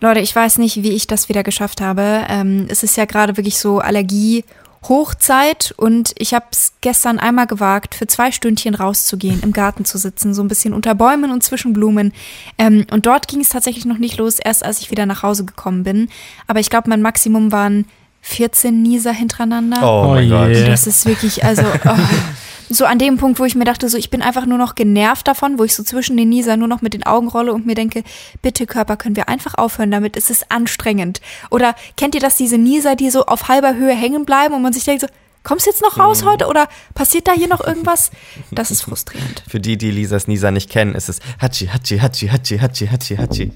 Leute, ich weiß nicht, wie ich das wieder geschafft habe. Ähm, es ist ja gerade wirklich so Allergie. Hochzeit und ich habe es gestern einmal gewagt, für zwei Stündchen rauszugehen, im Garten zu sitzen, so ein bisschen unter Bäumen und zwischen Blumen. Ähm, und dort ging es tatsächlich noch nicht los, erst als ich wieder nach Hause gekommen bin. Aber ich glaube, mein Maximum waren 14 Nieser hintereinander. Oh, Oh mein je. Gott. Das ist wirklich, also oh, so an dem Punkt, wo ich mir dachte, so ich bin einfach nur noch genervt davon, wo ich so zwischen den Nieser nur noch mit den Augen rolle und mir denke, bitte Körper, können wir einfach aufhören damit, es ist anstrengend. Oder kennt ihr das, diese Nieser, die so auf halber Höhe hängen bleiben und man sich denkt so, kommst du jetzt noch raus heute oder passiert da hier noch irgendwas? Das ist frustrierend. Für die, die Lisas Nisa nicht kennen, ist es Hatschi, Hatschi, Hatschi, Hatschi, Hatschi, Hatschi, Hatschi.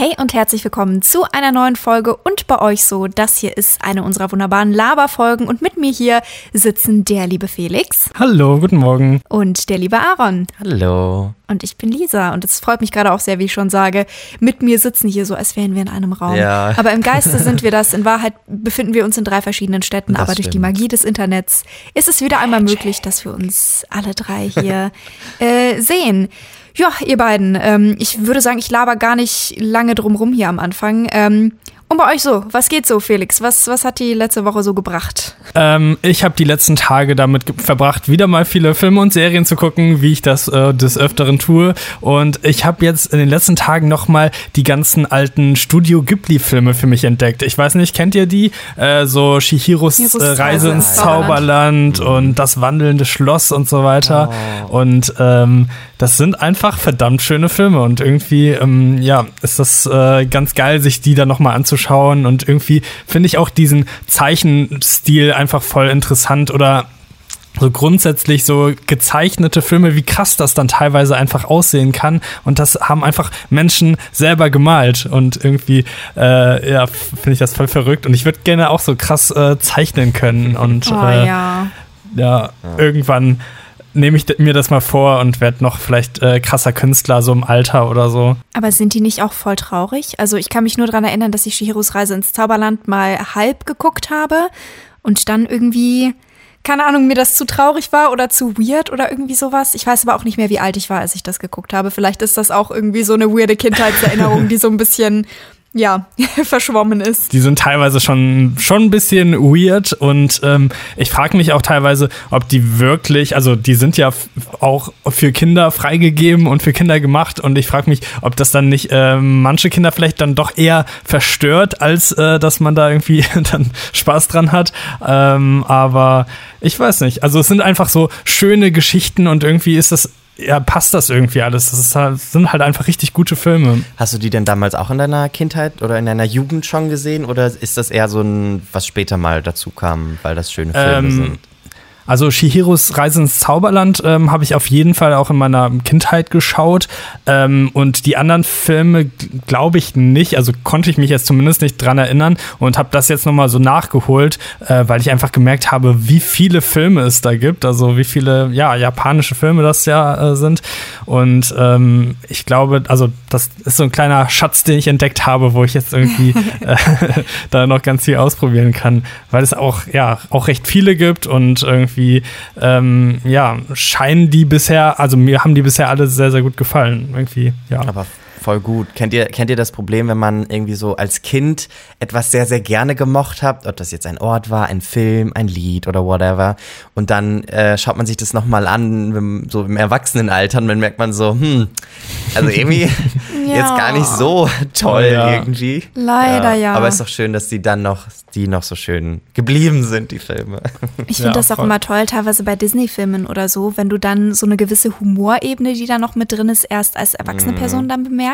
Hey und herzlich willkommen zu einer neuen Folge und bei euch so, das hier ist eine unserer wunderbaren Laberfolgen und mit mir hier sitzen der liebe Felix Hallo, guten Morgen. und der liebe Aaron. Hallo. Und ich bin Lisa und es freut mich gerade auch sehr, wie ich schon sage, mit mir sitzen hier so, als wären wir in einem Raum. Ja. Aber im Geiste sind wir das. In Wahrheit befinden wir uns in drei verschiedenen Städten, Das aber durch die stimmt. Magie des Internets ist es wieder einmal möglich, dass wir uns alle drei hier äh, sehen. Ja, ihr beiden, ähm, ich würde sagen, ich laber gar nicht lange drum rum hier am Anfang. Ähm, und bei euch so, was geht so, Felix? Was, was hat die letzte Woche so gebracht? Ähm, ich habe die letzten Tage damit verbracht, wieder mal viele Filme und Serien zu gucken, wie ich das äh, des Öfteren tue. Und ich habe jetzt in den letzten Tagen noch mal die ganzen alten Studio Ghibli-Filme für mich entdeckt. Ich weiß nicht, kennt ihr die? Äh, so Shihiros äh, Reise ins ins Zauberland und das wandelnde Schloss und so weiter. Und ähm, das sind einfach verdammt schöne Filme und irgendwie, ähm, ja, ist das äh, ganz geil, sich die dann nochmal anzuschauen und irgendwie finde ich auch diesen Zeichenstil einfach voll interessant oder so grundsätzlich so gezeichnete Filme, wie krass das dann teilweise einfach aussehen kann. Und das haben einfach Menschen selber gemalt. Und irgendwie, äh, ja, finde ich das voll verrückt. Und ich würde gerne auch so krass äh, zeichnen können. Und Oh äh, ja. ja, irgendwann nehme ich mir das mal vor und werde noch vielleicht äh, krasser Künstler so im Alter oder so. Aber sind die nicht auch voll traurig? Also ich kann mich nur daran erinnern, dass ich Shihiros Reise ins Zauberland mal halb geguckt habe und dann irgendwie, keine Ahnung, mir das zu traurig war oder zu weird oder irgendwie sowas. Ich weiß aber auch nicht mehr, wie alt ich war, als ich das geguckt habe. Vielleicht ist das auch irgendwie so eine weirde Kindheitserinnerung, die so ein bisschen, ja, verschwommen ist. Die sind teilweise schon, schon ein bisschen weird und ähm, ich frage mich auch teilweise, ob die wirklich, also die sind ja auch für Kinder freigegeben und für Kinder gemacht und ich frage mich, ob das dann nicht ähm, manche Kinder vielleicht dann doch eher verstört, als äh, dass man da irgendwie dann Spaß dran hat. Ähm, aber ich weiß nicht. Also es sind einfach so schöne Geschichten und irgendwie ist das, ja, passt das irgendwie alles. Das ist halt, sind halt einfach richtig gute Filme. Hast du die denn damals auch in deiner Kindheit oder in deiner Jugend schon gesehen? Oder ist das eher so ein, was später mal dazu kam, weil das schöne Filme Ähm, sind? Also Shihiros Reise ins Zauberland ähm, habe ich auf jeden Fall auch in meiner Kindheit geschaut. Ähm, und die anderen Filme glaube ich nicht. Also konnte ich mich jetzt zumindest nicht dran erinnern und habe das jetzt nochmal so nachgeholt, äh, weil ich einfach gemerkt habe, wie viele Filme es da gibt. Also wie viele ja, japanische Filme das ja äh, sind. Und ähm, ich glaube, also das ist so ein kleiner Schatz, den ich entdeckt habe, wo ich jetzt irgendwie äh, da noch ganz viel ausprobieren kann, weil es auch ja auch recht viele gibt und irgendwie ähm, ja scheinen die bisher, also mir haben die bisher alle sehr sehr gut gefallen irgendwie ja. Aber voll gut. Kennt ihr, kennt ihr das Problem, wenn man irgendwie so als Kind etwas sehr, sehr gerne gemocht hat, ob das jetzt ein Ort war, ein Film, ein Lied oder whatever, und dann äh, schaut man sich das nochmal an, so im Erwachsenenalter, und dann merkt man so, hm, also irgendwie jetzt gar nicht so toll Oh ja. irgendwie. Leider ja. Aber es ist doch schön, dass die dann noch, die noch so schön geblieben sind, die Filme. Ich finde Ja, das auch voll. immer toll, teilweise bei Disney-Filmen oder so, wenn du dann so eine gewisse Humorebene, die da noch mit drin ist, erst als erwachsene Person dann bemerkst.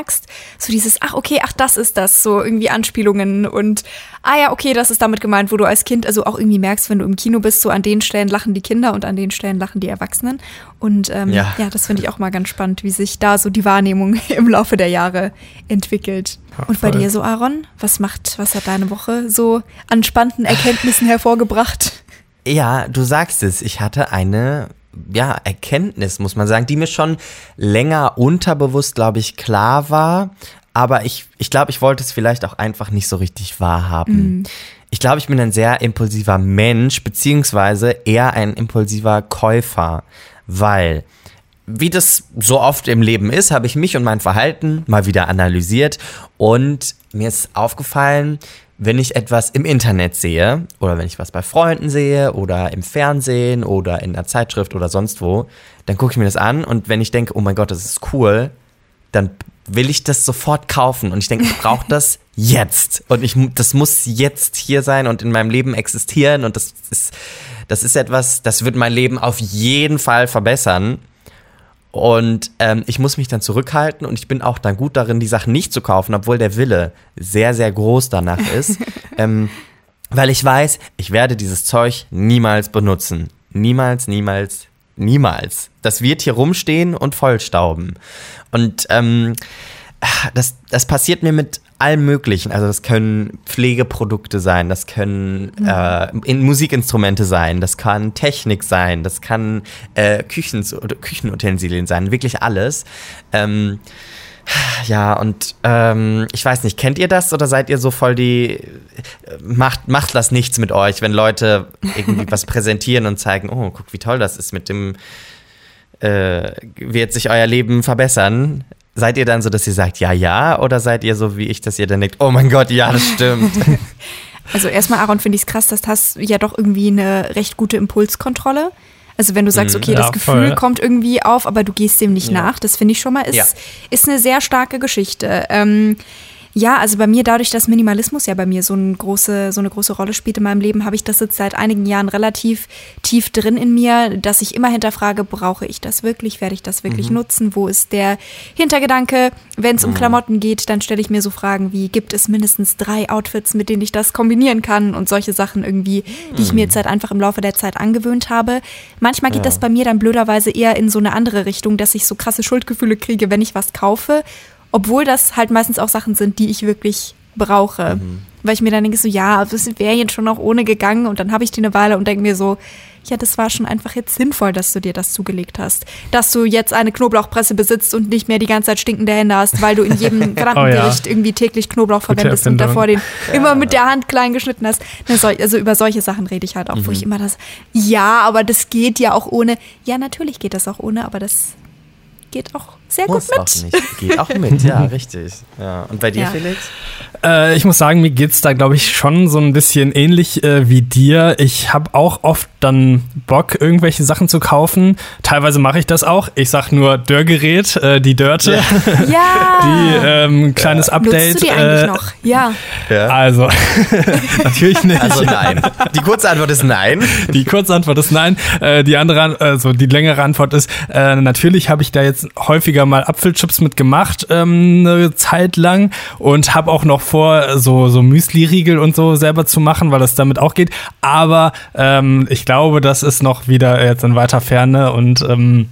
So dieses, ach okay, ach das ist das, so irgendwie Anspielungen und ah ja, okay, das ist damit gemeint, wo du als Kind also auch irgendwie merkst, wenn du im Kino bist, so an den Stellen lachen die Kinder und an den Stellen lachen die Erwachsenen. Und ähm, ja. Ja. das finde ich auch mal ganz spannend, wie sich da so die Wahrnehmung im Laufe der Jahre entwickelt. Ja, und bei dir so, Aaron, was macht, was hat deine Woche so an spannenden Erkenntnissen hervorgebracht? Ja, du sagst es. Ich hatte eine ja, Erkenntnis, muss man sagen, die mir schon länger unterbewusst, glaube ich, klar war. Aber ich, ich glaube, ich wollte es vielleicht auch einfach nicht so richtig wahrhaben. ich glaube, ich bin ein sehr impulsiver Mensch, beziehungsweise eher ein impulsiver Käufer, weil wie das so oft im Leben ist, habe ich mich und mein Verhalten mal wieder analysiert und mir ist aufgefallen, wenn ich etwas im Internet sehe oder wenn ich was bei Freunden sehe oder im Fernsehen oder in einer Zeitschrift oder sonst wo, dann gucke ich mir das an und wenn ich denke, oh mein Gott, das ist cool, dann will ich das sofort kaufen und ich denke, ich brauche das jetzt und ich das muss jetzt hier sein und in meinem Leben existieren und das ist das ist etwas, das wird mein Leben auf jeden Fall verbessern. Und ähm, ich muss mich dann zurückhalten und ich bin auch dann gut darin, die Sachen nicht zu kaufen, obwohl der Wille sehr, sehr groß danach ist. ähm, weil ich weiß, ich werde dieses Zeug niemals benutzen. Niemals, niemals, niemals. Das wird hier rumstehen und vollstauben. Und ähm, das, das passiert mir mit allem Möglichen. Also das können Pflegeprodukte sein, das können mhm. äh, Musikinstrumente sein, das kann Technik sein, das kann äh, Küchens Küchenutensilien sein, wirklich alles. Ähm, ja, und ähm, ich weiß nicht, kennt ihr das oder seid ihr so voll die, macht, macht das nichts mit euch, wenn Leute irgendwie was präsentieren und zeigen, oh, guck, wie toll das ist mit dem, äh, wird sich euer Leben verbessern. Seid ihr dann so, dass ihr sagt, ja, ja, oder seid ihr so wie ich, dass ihr dann denkt, oh mein Gott, ja, das stimmt? Also erstmal, Aaron, finde ich es krass, dass du hast ja doch irgendwie eine recht gute Impulskontrolle. Also wenn du sagst, mhm. okay, ja, das Gefühl voll. kommt irgendwie auf, aber du gehst dem nicht ja. nach, das finde ich schon mal, ist, ja. ist eine sehr starke Geschichte. Ähm, ja, also bei mir, dadurch, dass Minimalismus ja bei mir so, eine große, so eine große Rolle spielt in meinem Leben, habe ich das jetzt seit einigen Jahren relativ tief drin in mir, dass ich immer hinterfrage, brauche ich das wirklich? Werde ich das wirklich mhm. nutzen? Wo ist der Hintergedanke? Wenn es um mhm. Klamotten geht, dann stelle ich mir so Fragen wie, gibt es mindestens drei Outfits, mit denen ich das kombinieren kann? Und solche Sachen irgendwie, die ich mir mhm. jetzt halt einfach im Laufe der Zeit angewöhnt habe. Manchmal geht ja. das bei mir dann blöderweise eher in so eine andere Richtung, dass ich so krasse Schuldgefühle kriege, wenn ich was kaufe obwohl das halt meistens auch Sachen sind, die ich wirklich brauche. Mhm. Weil ich mir dann denke, so, ja, das wäre jetzt schon auch ohne gegangen. Und dann habe ich die eine Weile und denke mir so, ja, das war schon einfach jetzt sinnvoll, dass du dir das zugelegt hast. Dass du jetzt eine Knoblauchpresse besitzt und nicht mehr die ganze Zeit stinkende Hände hast, weil du in jedem verdammten oh, ja. Irgendwie täglich Knoblauch verwendest und davor den ja. immer mit der Hand klein geschnitten hast. Also über solche Sachen rede ich halt auch, mhm. wo ich immer das, ja, aber das geht ja auch ohne. Ja, natürlich geht das auch ohne, aber das geht auch sehr muss gut mit. Auch nicht. Geht auch mit, ja, richtig. Ja. Und bei dir, ja. Felix? Äh, ich muss sagen, mir geht es da, glaube ich, schon so ein bisschen ähnlich äh, wie dir. Ich habe auch oft dann Bock, irgendwelche Sachen zu kaufen. Teilweise mache ich das auch. Ich sage nur Dörrgerät, äh, die Dörte. Ja. ja. Die ähm, kleines ja. Update. Nutzt du die eigentlich äh, noch? Ja. ja. Also, natürlich nicht. Also nein. Die kurze Antwort ist nein. Die kurze Antwort ist nein. Äh, die andere, also die längere Antwort ist, äh, natürlich habe ich da jetzt häufiger mal Apfelchips mitgemacht, ähm, eine Zeit lang und habe auch noch vor, so, so Müsli-Riegel und so selber zu machen, weil das damit auch geht. Aber ähm, ich glaube, das ist noch wieder jetzt in weiter Ferne und ähm,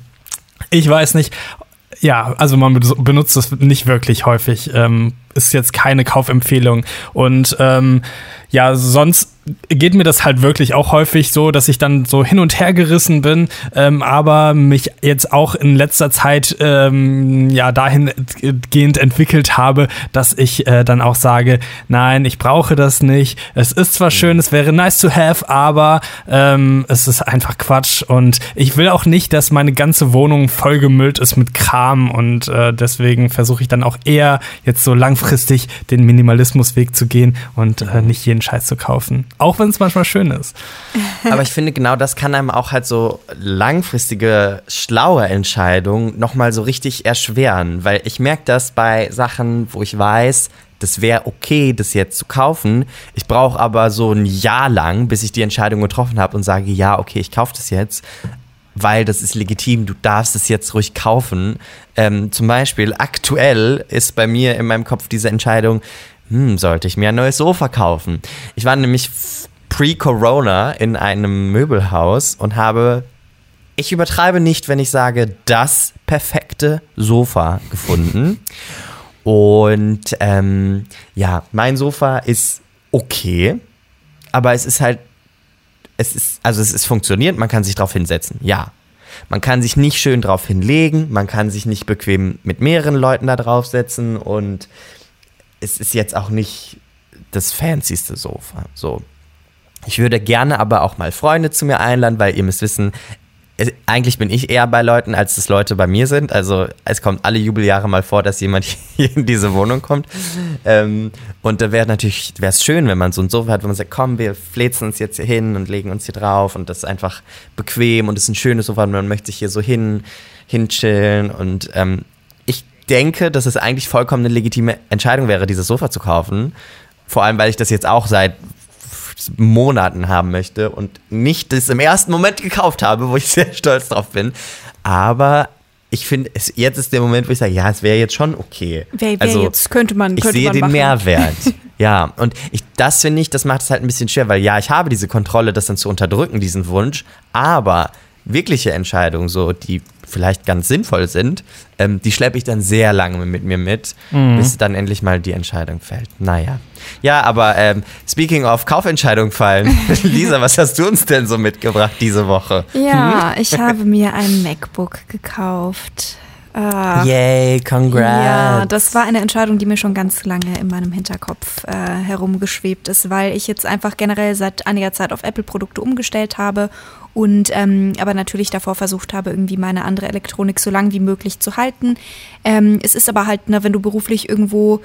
ich weiß nicht. Ja, also man benutzt es nicht wirklich häufig. Ähm, ist jetzt keine Kaufempfehlung. Und ähm, ja, sonst geht mir das halt wirklich auch häufig so, dass ich dann so hin und her gerissen bin, ähm, aber mich jetzt auch in letzter Zeit ähm, ja dahingehend entwickelt habe, dass ich äh, dann auch sage, nein, ich brauche das nicht. Es ist zwar schön, es wäre nice to have, aber ähm, es ist einfach Quatsch und ich will auch nicht, dass meine ganze Wohnung vollgemüllt ist mit Kram und äh, deswegen versuche ich dann auch eher jetzt so langfristig den Minimalismusweg zu gehen und äh, nicht jeden Scheiß zu kaufen. Auch wenn es manchmal schön ist. Aber ich finde, genau das kann einem auch halt so langfristige, schlaue Entscheidungen nochmal so richtig erschweren. Weil ich merke das bei Sachen, wo ich weiß, das wäre okay, das jetzt zu kaufen. Ich brauche aber so ein Jahr lang, bis ich die Entscheidung getroffen habe und sage, ja, okay, ich kaufe das jetzt, weil das ist legitim, du darfst es jetzt ruhig kaufen. Ähm, zum Beispiel aktuell ist bei mir in meinem Kopf diese Entscheidung, hm, sollte ich mir ein neues Sofa kaufen. Ich war nämlich pre-Corona in einem Möbelhaus und habe, ich übertreibe nicht, wenn ich sage, das perfekte Sofa gefunden. Und ähm, ja, mein Sofa ist okay, aber es ist halt, es ist, also es ist funktioniert, man kann sich drauf hinsetzen, ja. Man kann sich nicht schön drauf hinlegen, man kann sich nicht bequem mit mehreren Leuten da draufsetzen und es ist jetzt auch nicht das fancyste Sofa. So. Ich würde gerne aber auch mal Freunde zu mir einladen, weil ihr müsst wissen, eigentlich bin ich eher bei Leuten, als das Leute bei mir sind. Also es kommt alle Jubeljahre mal vor, dass jemand hier in diese Wohnung kommt. Ähm, und da wäre natürlich, wäre es schön, wenn man so ein Sofa hat, wo man sagt, komm, wir flezen uns jetzt hier hin und legen uns hier drauf und das ist einfach bequem und es ist ein schönes Sofa und man möchte sich hier so hin, hinchillen und ähm, denke, dass es eigentlich vollkommen eine legitime Entscheidung wäre, dieses Sofa zu kaufen. Vor allem, weil ich das jetzt auch seit Monaten haben möchte und nicht das im ersten Moment gekauft habe, wo ich sehr stolz drauf bin. Aber ich finde, jetzt ist der Moment, wo ich sage, ja, es wäre jetzt schon okay. Wer also, jetzt könnte man. Könnte ich sehe den machen. Mehrwert. ja, und ich, das finde ich, das macht es halt ein bisschen schwer, weil ja, ich habe diese Kontrolle, das dann zu unterdrücken, diesen Wunsch, aber wirkliche Entscheidungen, so die vielleicht ganz sinnvoll sind, ähm, die schleppe ich dann sehr lange mit mir mit, mhm. bis dann endlich mal die Entscheidung fällt. Naja. Ja, aber ähm, speaking of Kaufentscheidung fallen, Lisa, was hast du uns denn so mitgebracht diese Woche? Ja, hm? ich habe mir ein MacBook gekauft. Uh, Yay, congrats. Ja, das war eine Entscheidung, die mir schon ganz lange in meinem Hinterkopf äh, herumgeschwebt ist, weil ich jetzt einfach generell seit einiger Zeit auf Apple-Produkte umgestellt habe und ähm, aber natürlich davor versucht habe, irgendwie meine andere Elektronik so lang wie möglich zu halten. Ähm, es ist aber halt, ne, wenn du beruflich irgendwo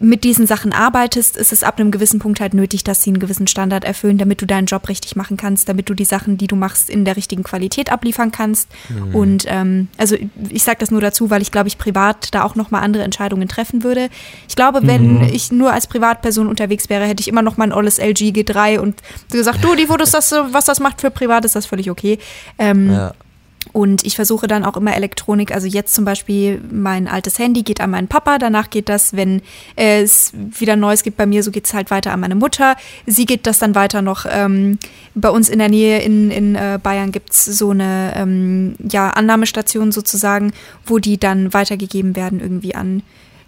mit diesen Sachen arbeitest, ist es ab einem gewissen Punkt halt nötig, dass sie einen gewissen Standard erfüllen, damit du deinen Job richtig machen kannst, damit du die Sachen, die du machst, in der richtigen Qualität abliefern kannst. Mhm. Und ähm, also ich sage das nur dazu, weil ich glaube, ich privat da auch nochmal andere Entscheidungen treffen würde. Ich glaube, wenn mhm. ich nur als Privatperson unterwegs wäre, hätte ich immer noch mein olles LG G3 und gesagt, du, die Fotos, das, was das macht für privat, ist das völlig okay. Ähm, ja. Und ich versuche dann auch immer Elektronik, also jetzt zum Beispiel mein altes Handy geht an meinen Papa, danach geht das, wenn es wieder Neues gibt bei mir, so geht es halt weiter an meine Mutter. Sie geht das dann weiter noch. Ähm, bei uns in der Nähe in, in äh, Bayern gibt es so eine ähm, ja, Annahmestation sozusagen, wo die dann weitergegeben werden irgendwie an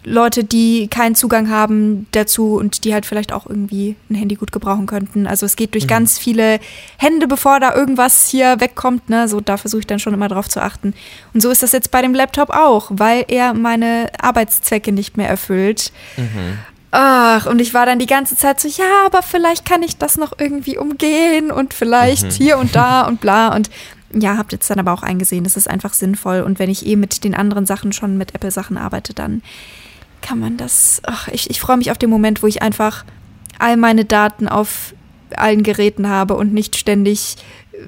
Leute, die keinen Zugang haben dazu und die halt vielleicht auch irgendwie ein Handy gut gebrauchen könnten. Also es geht durch mhm. ganz viele Hände, bevor da irgendwas hier wegkommt. Ne? So, da versuche ich dann schon immer drauf zu achten. Und so ist das jetzt bei dem Laptop auch, weil er meine Arbeitszwecke nicht mehr erfüllt. Mhm. Ach, und ich war dann die ganze Zeit so, ja, aber vielleicht kann ich das noch irgendwie umgehen und vielleicht mhm. hier und da und bla. Und ja, habt jetzt dann aber auch eingesehen, das ist einfach sinnvoll. Und wenn ich eh mit den anderen Sachen schon mit Apple-Sachen arbeite, dann kann man das. Ach, ich, ich freue mich auf den Moment, wo ich einfach all meine Daten auf allen Geräten habe und nicht ständig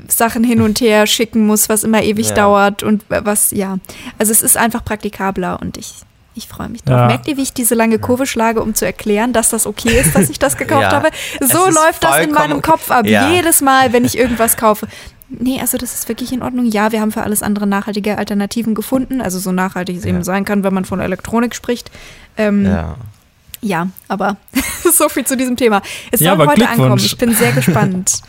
Sachen hin und her schicken muss, was immer ewig ja. dauert und was, ja. Also es ist einfach praktikabler und ich, ich freue mich drauf. Ja. Merkt ihr, wie ich diese lange Kurve schlage, um zu erklären, dass das okay ist, dass ich das gekauft ja. habe? So läuft das in meinem Kopf ab. Jedes Mal, wenn ich irgendwas kaufe. Nee, also das ist wirklich in Ordnung. Ja, wir haben für alles andere nachhaltige Alternativen gefunden. Also so nachhaltig es eben sein kann, wenn man von Elektronik spricht. Ähm, ja. Ja, aber so viel zu diesem Thema. Es soll ja, heute ankommen. Ich bin sehr gespannt.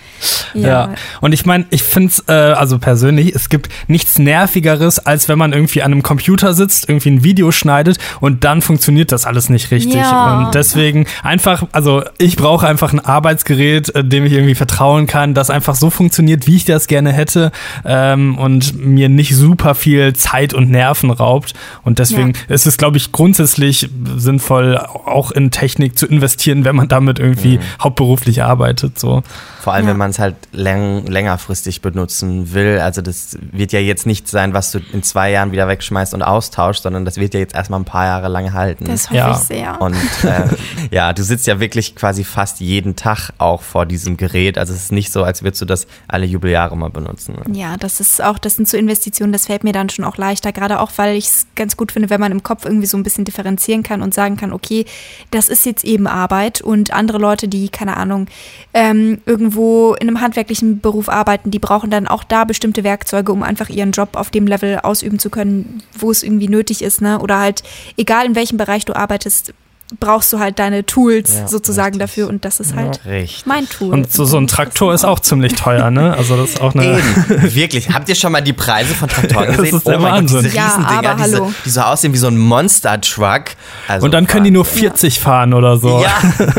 ja. ja. und ich meine, ich finde es, äh, also persönlich, es gibt nichts Nervigeres, als wenn man irgendwie an einem Computer sitzt, irgendwie ein Video schneidet und dann funktioniert das alles nicht richtig. Ja. Und deswegen einfach, also ich brauche einfach ein Arbeitsgerät, äh, dem ich irgendwie vertrauen kann, das einfach so funktioniert, wie ich das gerne hätte ähm, und mir nicht super viel Zeit und Nerven raubt. Und deswegen ist es, glaube ich, grundsätzlich sinnvoll, auch auch in Technik zu investieren, wenn man damit irgendwie mhm. hauptberuflich arbeitet. So. Vor allem, ja. wenn man es halt läng längerfristig benutzen will. Also das wird ja jetzt nicht sein, was du in zwei Jahren wieder wegschmeißt und austauschst, sondern das wird ja jetzt erstmal ein paar Jahre lang halten. Das hoffe ja. ich sehr. Und äh, ja, du sitzt ja wirklich quasi fast jeden Tag auch vor diesem Gerät. Also es ist nicht so, als würdest du das alle Jubeljahre mal benutzen. Ne? Ja, das ist auch, das sind so Investitionen, das fällt mir dann schon auch leichter, gerade auch, weil ich es ganz gut finde, wenn man im Kopf irgendwie so ein bisschen differenzieren kann und sagen kann, okay, das ist jetzt eben Arbeit und andere Leute, die, keine Ahnung, ähm, irgendwo in einem handwerklichen Beruf arbeiten, die brauchen dann auch da bestimmte Werkzeuge, um einfach ihren Job auf dem Level ausüben zu können, wo es irgendwie nötig ist, ne? Oder halt, egal in welchem Bereich du arbeitest, brauchst du halt deine Tools ja, sozusagen richtig. dafür und das ist halt ja, mein Tool. Und so, so ein Traktor ist auch ziemlich teuer, ne? Also das ist auch eine. Eben, wirklich. Habt ihr schon mal die Preise von Traktoren gesehen? das ist der oh Wahnsinn. Gott, diese ja, aber diese, hallo. die so aussehen wie so ein Monster-Truck. Also, und dann können die nur 40 ja. fahren oder so. Ja.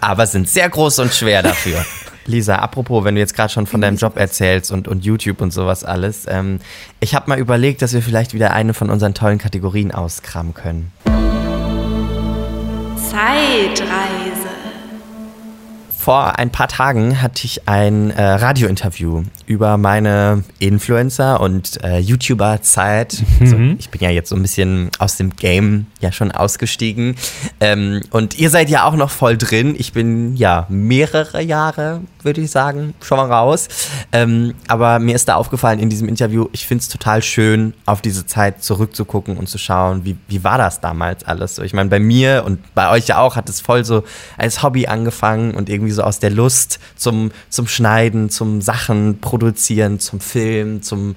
aber sind sehr groß und schwer dafür. Lisa, apropos, wenn du jetzt gerade schon von deinem Job erzählst und, und YouTube und sowas alles, ähm, ich habe mal überlegt, dass wir vielleicht wieder eine von unseren tollen Kategorien auskramen können. Zeitreise. Vor ein paar Tagen hatte ich ein äh, Radiointerview über meine Influencer- und äh, YouTuber-Zeit. Mhm. Also, ich bin ja jetzt so ein bisschen aus dem Game ja schon ausgestiegen. Ähm, und ihr seid ja auch noch voll drin. Ich bin ja mehrere Jahre, würde ich sagen, schon mal raus. Ähm, aber mir ist da aufgefallen in diesem Interview, ich finde es total schön, auf diese Zeit zurückzugucken und zu schauen, wie, wie war das damals alles so. Ich meine, bei mir und bei euch ja auch hat es voll so als Hobby angefangen und irgendwie so aus der Lust zum, zum Schneiden, zum Sachen produzieren, zum Film, zum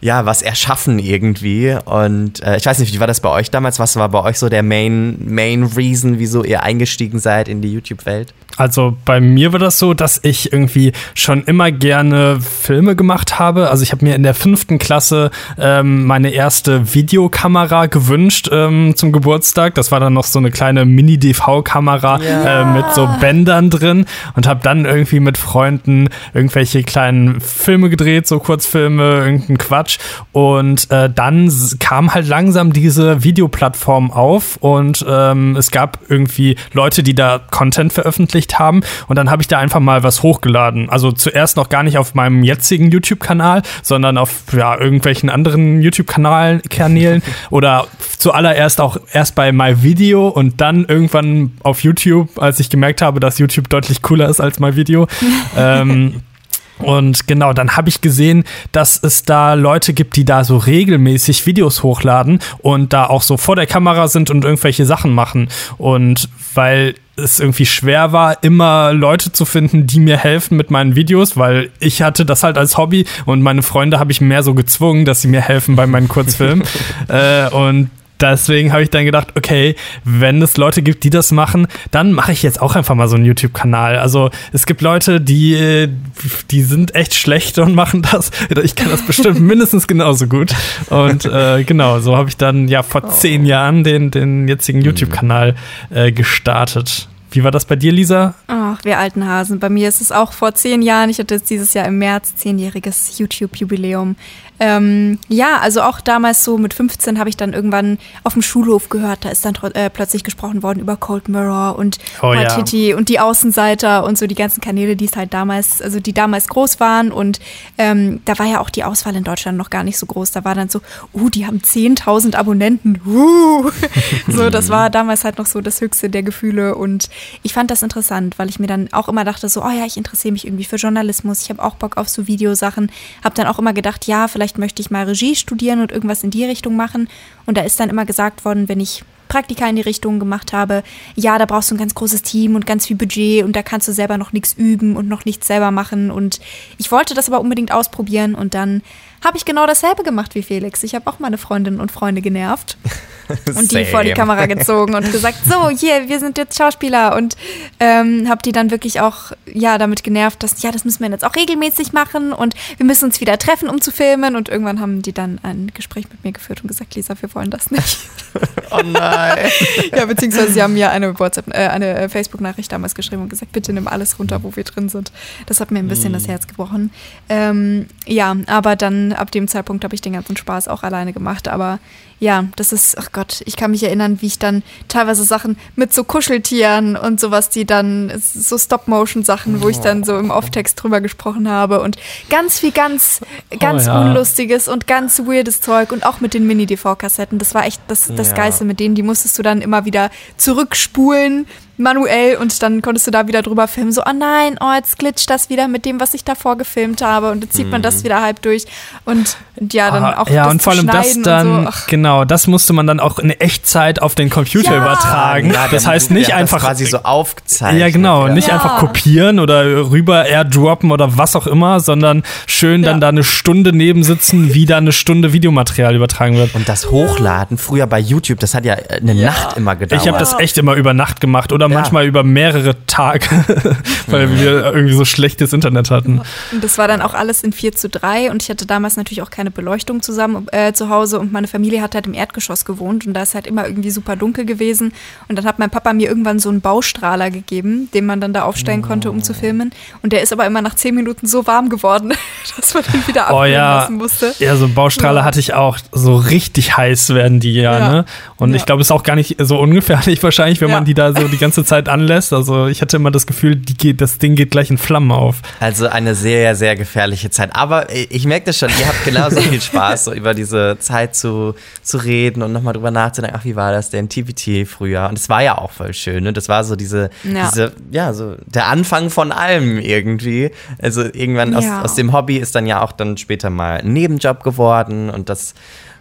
ja, was erschaffen irgendwie. Und äh, ich weiß nicht, wie war das bei euch damals? Was war bei euch so der Main, Main Reason, wieso ihr eingestiegen seid in die YouTube-Welt? Also bei mir war das so, dass ich irgendwie schon immer gerne Filme gemacht habe. Also ich habe mir in der fünften Klasse ähm, meine erste Videokamera gewünscht ähm, zum Geburtstag. Das war dann noch so eine kleine Mini-DV-Kamera Ja. äh, mit so Bändern drin und habe dann irgendwie mit Freunden irgendwelche kleinen Filme gedreht, so Kurzfilme, irgendeinen Quatsch. Und äh, dann kam halt langsam diese Videoplattform auf und ähm, es gab irgendwie Leute, die da Content veröffentlicht haben und dann habe ich da einfach mal was hochgeladen. Also zuerst noch gar nicht auf meinem jetzigen YouTube-Kanal, sondern auf ja, irgendwelchen anderen YouTube-Kanälen Kanälen oder zuallererst auch erst bei MyVideo und dann irgendwann auf YouTube, als ich gemerkt habe, dass YouTube deutlich cooler ist als MyVideo. ähm, und genau, dann habe ich gesehen, dass es da Leute gibt, die da so regelmäßig Videos hochladen und da auch so vor der Kamera sind und irgendwelche Sachen machen. Und weil es irgendwie schwer war, immer Leute zu finden, die mir helfen mit meinen Videos, weil ich hatte das halt als Hobby und meine Freunde habe ich mehr so gezwungen, dass sie mir helfen bei meinen Kurzfilmen. äh, und Deswegen habe ich dann gedacht, okay, wenn es Leute gibt, die das machen, dann mache ich jetzt auch einfach mal so einen YouTube-Kanal. Also es gibt Leute, die, die sind echt schlecht und machen das. Ich kann das bestimmt mindestens genauso gut. Und äh, genau, so habe ich dann ja vor zehn Jahren den, den jetzigen YouTube-Kanal äh, gestartet. Wie war das bei dir, Lisa? Ach, wir alten Hasen. Bei mir ist es auch vor zehn Jahren. Ich hatte jetzt dieses Jahr im März zehnjähriges YouTube-Jubiläum. Ähm, ja, also auch damals so mit 15 habe ich dann irgendwann auf dem Schulhof gehört, da ist dann äh, plötzlich gesprochen worden über Cold Mirror und Oh ja. Und die Außenseiter und so die ganzen Kanäle, die es halt damals, also die damals groß waren und ähm, da war ja auch die Auswahl in Deutschland noch gar nicht so groß. Da war dann so, uh, die haben 10.000 Abonnenten, uh. so, das war damals halt noch so das Höchste der Gefühle und ich fand das interessant, weil ich mir dann auch immer dachte so, oh ja, ich interessiere mich irgendwie für Journalismus, ich habe auch Bock auf so Videosachen, habe dann auch immer gedacht, ja, vielleicht möchte ich mal Regie studieren und irgendwas in die Richtung machen und da ist dann immer gesagt worden, wenn ich Praktika in die Richtung gemacht habe, ja, da brauchst du ein ganz großes Team und ganz viel Budget und da kannst du selber noch nichts üben und noch nichts selber machen. Und ich wollte das aber unbedingt ausprobieren und dann habe ich genau dasselbe gemacht wie Felix. Ich habe auch meine Freundinnen und Freunde genervt und die vor die Kamera gezogen und gesagt, so, hier, wir sind jetzt Schauspieler und ähm, habe die dann wirklich auch, ja, damit genervt, dass, ja, das müssen wir jetzt auch regelmäßig machen und wir müssen uns wieder treffen, um zu filmen und irgendwann haben die dann ein Gespräch mit mir geführt und gesagt, Lisa, wir wollen das nicht. Oh nein. Ja, beziehungsweise sie haben mir eine WhatsApp, äh, eine äh, Facebook-Nachricht damals geschrieben und gesagt, bitte nimm alles runter, wo wir drin sind. Das hat mir ein bisschen das Herz gebrochen. Ähm, ja, aber dann ab dem Zeitpunkt habe ich den ganzen Spaß auch alleine gemacht. Aber ja, das ist, ach Gott, ich kann mich erinnern, wie ich dann teilweise Sachen mit so Kuscheltieren und sowas, die dann, so Stop-Motion-Sachen, wo ich dann so im Off-Text drüber gesprochen habe und ganz viel ganz, ganz ja. unlustiges und ganz weirdes Zeug und auch mit den Mini-DV-Kassetten. Das war echt das, das Ja. Geilste mit denen, die musstest du dann immer wieder zurückspulen, manuell und dann konntest du da wieder drüber filmen. So, oh nein, oh, jetzt glitscht das wieder mit dem, was ich davor gefilmt habe und jetzt zieht man das wieder halb durch und, und ja, dann auch ja, das und vor allem das dann, so. Ach, genau, das musste man dann auch in Echtzeit auf den Computer Ja. übertragen. Ja, das heißt nicht hat das einfach quasi so aufgezeichnet. Ja, genau. ja. Nicht Ja. einfach kopieren oder rüber airdroppen oder was auch immer, sondern schön dann Ja. da eine Stunde neben sitzen, wie da eine Stunde Videomaterial übertragen wird. Und das Hochladen früher bei YouTube, das hat ja eine Nacht immer gedauert. Ich habe das echt immer über Nacht gemacht oder manchmal über mehrere Tage, weil wir irgendwie so schlechtes Internet hatten. Und das war dann auch alles in 4 zu 3 und ich hatte damals natürlich auch keine Beleuchtung zusammen äh, zu Hause und meine Familie hat halt im Erdgeschoss gewohnt und da ist halt immer irgendwie super dunkel gewesen und dann hat mein Papa mir irgendwann so einen Baustrahler gegeben, den man dann da aufstellen konnte, um zu filmen und der ist aber immer nach 10 Minuten so warm geworden, dass man den wieder abnehmen oh, ja. lassen musste. Ja, so Baustrahler ja. hatte ich auch, so richtig heiß werden die ja, ja. ne? Und ich glaube, es ist auch gar nicht so ungefährlich wahrscheinlich, wenn man die da so die ganze Zeit anlässt. Also ich hatte immer das Gefühl, die geht, das Ding geht gleich in Flammen auf. Also eine sehr, sehr gefährliche Zeit. Aber ich merke das schon, ihr habt genauso viel Spaß, so über diese Zeit zu, zu reden und nochmal drüber nachzudenken, ach, wie war das denn? TPT früher. Und es war ja auch voll schön, ne? Das war so diese, ja. diese, ja, so der Anfang von allem irgendwie. Also irgendwann aus, ja. aus dem Hobby ist dann ja auch dann später mal ein Nebenjob geworden und das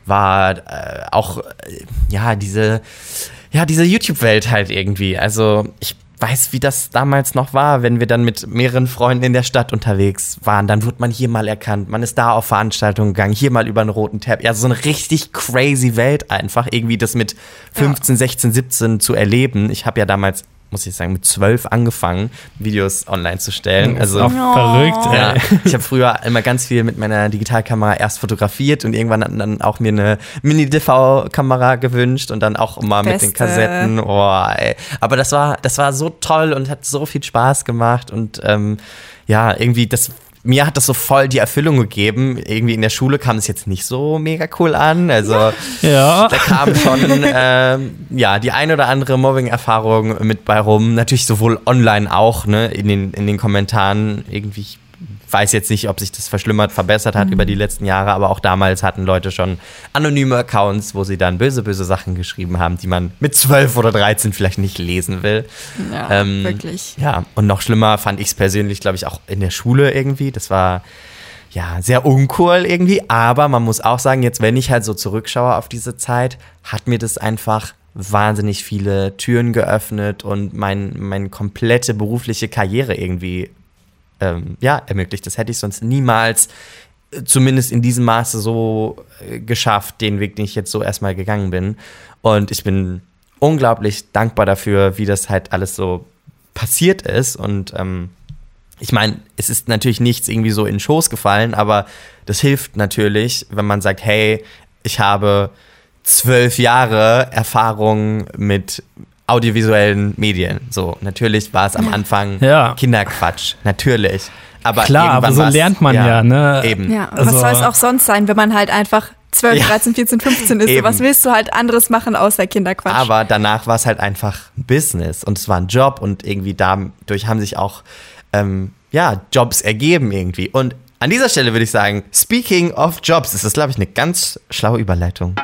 war äh, auch, äh, ja, diese, ja, diese YouTube-Welt halt irgendwie. Also ich weiß, wie das damals noch war, wenn wir dann mit mehreren Freunden in der Stadt unterwegs waren. Dann wurde man hier mal erkannt, man ist da auf Veranstaltungen gegangen, hier mal über einen roten Tab. Ja, so eine richtig crazy Welt einfach, irgendwie das mit 15, ja. 16, 17 zu erleben. Ich habe ja damals muss ich sagen, mit zwölf angefangen, Videos online zu stellen. Also oh. verrückt. Ja, ich habe früher immer ganz viel mit meiner Digitalkamera erst fotografiert und irgendwann dann auch mir eine Mini-DV-Kamera gewünscht und dann auch immer Beste. mit den Kassetten. Oh, ey. Aber das war, das war so toll und hat so viel Spaß gemacht und ähm, ja, irgendwie das mir hat das so voll die Erfüllung gegeben. Irgendwie in der Schule kam es jetzt nicht so mega cool an. Also ja. da kam schon äh, ja die ein oder andere Mobbing-Erfahrung mit bei rum. Natürlich sowohl online auch, ne, in den, in den Kommentaren irgendwie weiß jetzt nicht, ob sich das verschlimmert, verbessert hat mhm. über die letzten Jahre, aber auch damals hatten Leute schon anonyme Accounts, wo sie dann böse, böse Sachen geschrieben haben, die man mit 12 oder 13 vielleicht nicht lesen will. Ja, ähm, wirklich. Ja, und noch schlimmer fand ich es persönlich, glaube ich, auch in der Schule irgendwie. Das war ja, sehr uncool irgendwie, aber man muss auch sagen, jetzt wenn ich halt so zurückschaue auf diese Zeit, hat mir das einfach wahnsinnig viele Türen geöffnet und mein, meine komplette berufliche Karriere irgendwie ähm, ja, ermöglicht. Das hätte ich sonst niemals, äh, zumindest in diesem Maße, so äh, geschafft, den Weg, den ich jetzt so erstmal gegangen bin. Und ich bin unglaublich dankbar dafür, wie das halt alles so passiert ist. Und ähm, ich meine, es ist natürlich nichts irgendwie so in den Schoß gefallen, aber das hilft natürlich, wenn man sagt, hey, ich habe zwölf Jahre Erfahrung mit audiovisuellen Medien. So, natürlich war es am Anfang ja. Kinderquatsch, natürlich. Aber Klar, aber so lernt man ja, ja ne? Eben. Ja, also, was soll es auch sonst sein, wenn man halt einfach 12, ja. 13, 14, 15 ist. Eben. Was willst du halt anderes machen außer Kinderquatsch? Aber danach war es halt einfach Business und es war ein Job und irgendwie dadurch haben sich auch ähm, ja, Jobs ergeben irgendwie. Und an dieser Stelle würde ich sagen, speaking of Jobs, ist das, glaube ich, eine ganz schlaue Überleitung.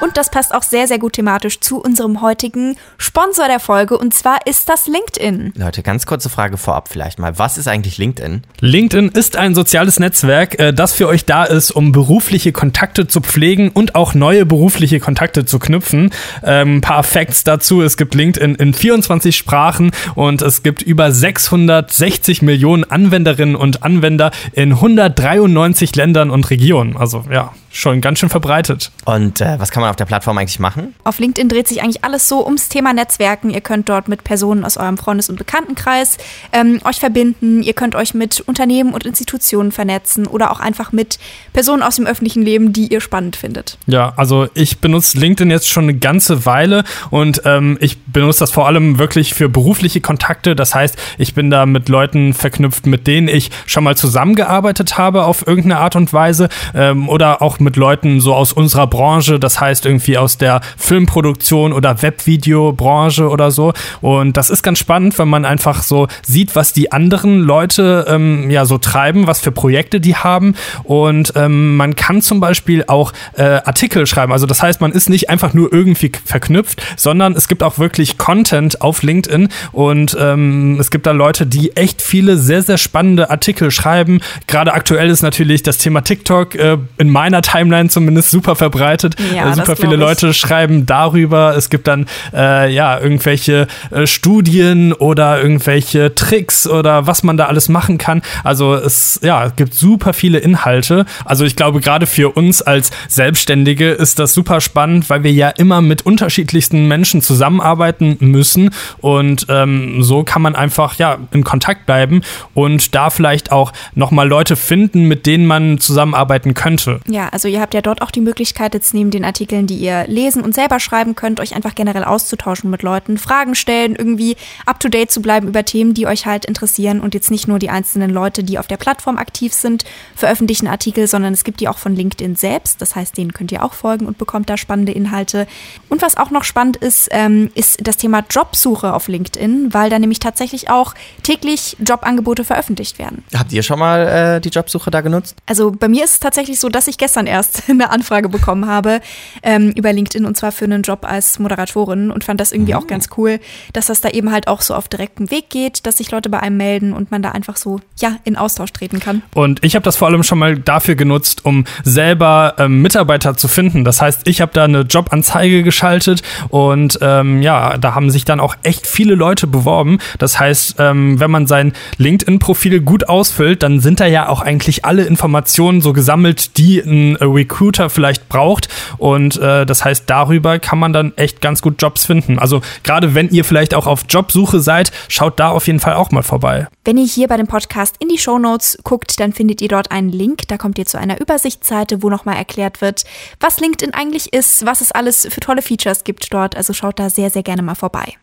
Und das passt auch sehr, sehr gut thematisch zu unserem heutigen Sponsor der Folge. Und zwar ist das LinkedIn. Leute, ganz kurze Frage vorab vielleicht mal. Was ist eigentlich LinkedIn? LinkedIn ist ein soziales Netzwerk, äh, das für euch da ist, um berufliche Kontakte zu pflegen und auch neue berufliche Kontakte zu knüpfen. Ähm, ein paar Facts dazu. Es gibt LinkedIn in 24 Sprachen und es gibt über 660 Millionen Anwenderinnen und Anwender in 193 Ländern und Regionen. Also ja, schon ganz schön verbreitet. Und äh, was kann man auf der Plattform eigentlich machen? Auf LinkedIn dreht sich eigentlich alles so ums Thema Netzwerken. Ihr könnt dort mit Personen aus eurem Freundes- und Bekanntenkreis ähm, euch verbinden. Ihr könnt euch mit Unternehmen und Institutionen vernetzen oder auch einfach mit Personen aus dem öffentlichen Leben, die ihr spannend findet. Ja, also ich benutze LinkedIn jetzt schon eine ganze Weile und ähm, ich benutze das vor allem wirklich für berufliche Kontakte. Das heißt, ich bin da mit Leuten verknüpft, mit denen ich schon mal zusammengearbeitet habe auf irgendeine Art und Weise ähm, oder auch mit Leuten so aus unserer Branche, das heißt irgendwie aus der Filmproduktion oder Webvideobranche oder so. Und das ist ganz spannend, wenn man einfach so sieht, was die anderen Leute ähm, ja so treiben, was für Projekte die haben. Und ähm, man kann zum Beispiel auch äh, Artikel schreiben. Also das heißt, man ist nicht einfach nur irgendwie verknüpft, sondern es gibt auch wirklich Content auf LinkedIn und ähm, es gibt da Leute, die echt viele sehr, sehr spannende Artikel schreiben. Gerade aktuell ist natürlich das Thema TikTok äh, in meiner Timeline zumindest super verbreitet. Ja, äh, super viele Leute schreiben darüber. Es gibt dann äh, ja irgendwelche äh, Studien oder irgendwelche Tricks oder was man da alles machen kann. Also es ja, es gibt super viele Inhalte. Also ich glaube, gerade für uns als Selbstständige ist das super spannend, weil wir ja immer mit unterschiedlichsten Menschen zusammenarbeiten müssen. Und ähm, so kann man einfach ja in Kontakt bleiben und da vielleicht auch nochmal Leute finden, mit denen man zusammenarbeiten könnte. Ja, also ihr habt ja dort auch die Möglichkeit, jetzt neben den Artikeln, die ihr lesen und selber schreiben könnt, euch einfach generell auszutauschen mit Leuten, Fragen stellen, irgendwie up-to-date zu bleiben über Themen, die euch halt interessieren und jetzt nicht nur die einzelnen Leute, die auf der Plattform aktiv sind, veröffentlichen Artikel, sondern es gibt die auch von LinkedIn selbst. Das heißt, denen könnt ihr auch folgen und bekommt da spannende Inhalte. Und was auch noch spannend ist, ähm, ist das Thema Jobsuche auf LinkedIn, weil da nämlich tatsächlich auch täglich Jobangebote veröffentlicht werden. Habt ihr schon mal äh, die Jobsuche da genutzt? Also bei mir ist es tatsächlich so, dass ich gestern erst eine Anfrage bekommen habe ähm, über LinkedIn und zwar für einen Job als Moderatorin und fand das irgendwie mhm. auch ganz cool, dass das da eben halt auch so auf direktem Weg geht, dass sich Leute bei einem melden und man da einfach so ja in Austausch treten kann. Und ich habe das vor allem schon mal dafür genutzt, um selber ähm, Mitarbeiter zu finden. Das heißt, ich habe da eine Jobanzeige geschaltet und ähm, ja, da haben sich dann auch echt viele Leute beworben. Das heißt, ähm, wenn man sein LinkedIn-Profil gut ausfüllt, dann sind da ja auch eigentlich alle Informationen so gesammelt, die ein Recruiter vielleicht braucht. Und äh, das heißt, darüber kann man dann echt ganz gut Jobs finden. Also gerade wenn ihr vielleicht auch auf Jobsuche seid, schaut da auf jeden Fall auch mal vorbei. Wenn ihr hier bei dem Podcast in die Show Notes guckt, dann findet ihr dort einen Link. Da kommt ihr zu einer Übersichtsseite, wo nochmal erklärt wird, was LinkedIn eigentlich ist, was es alles für tolle Features gibt dort. Also schaut da sehr, sehr gerne mal vorbei.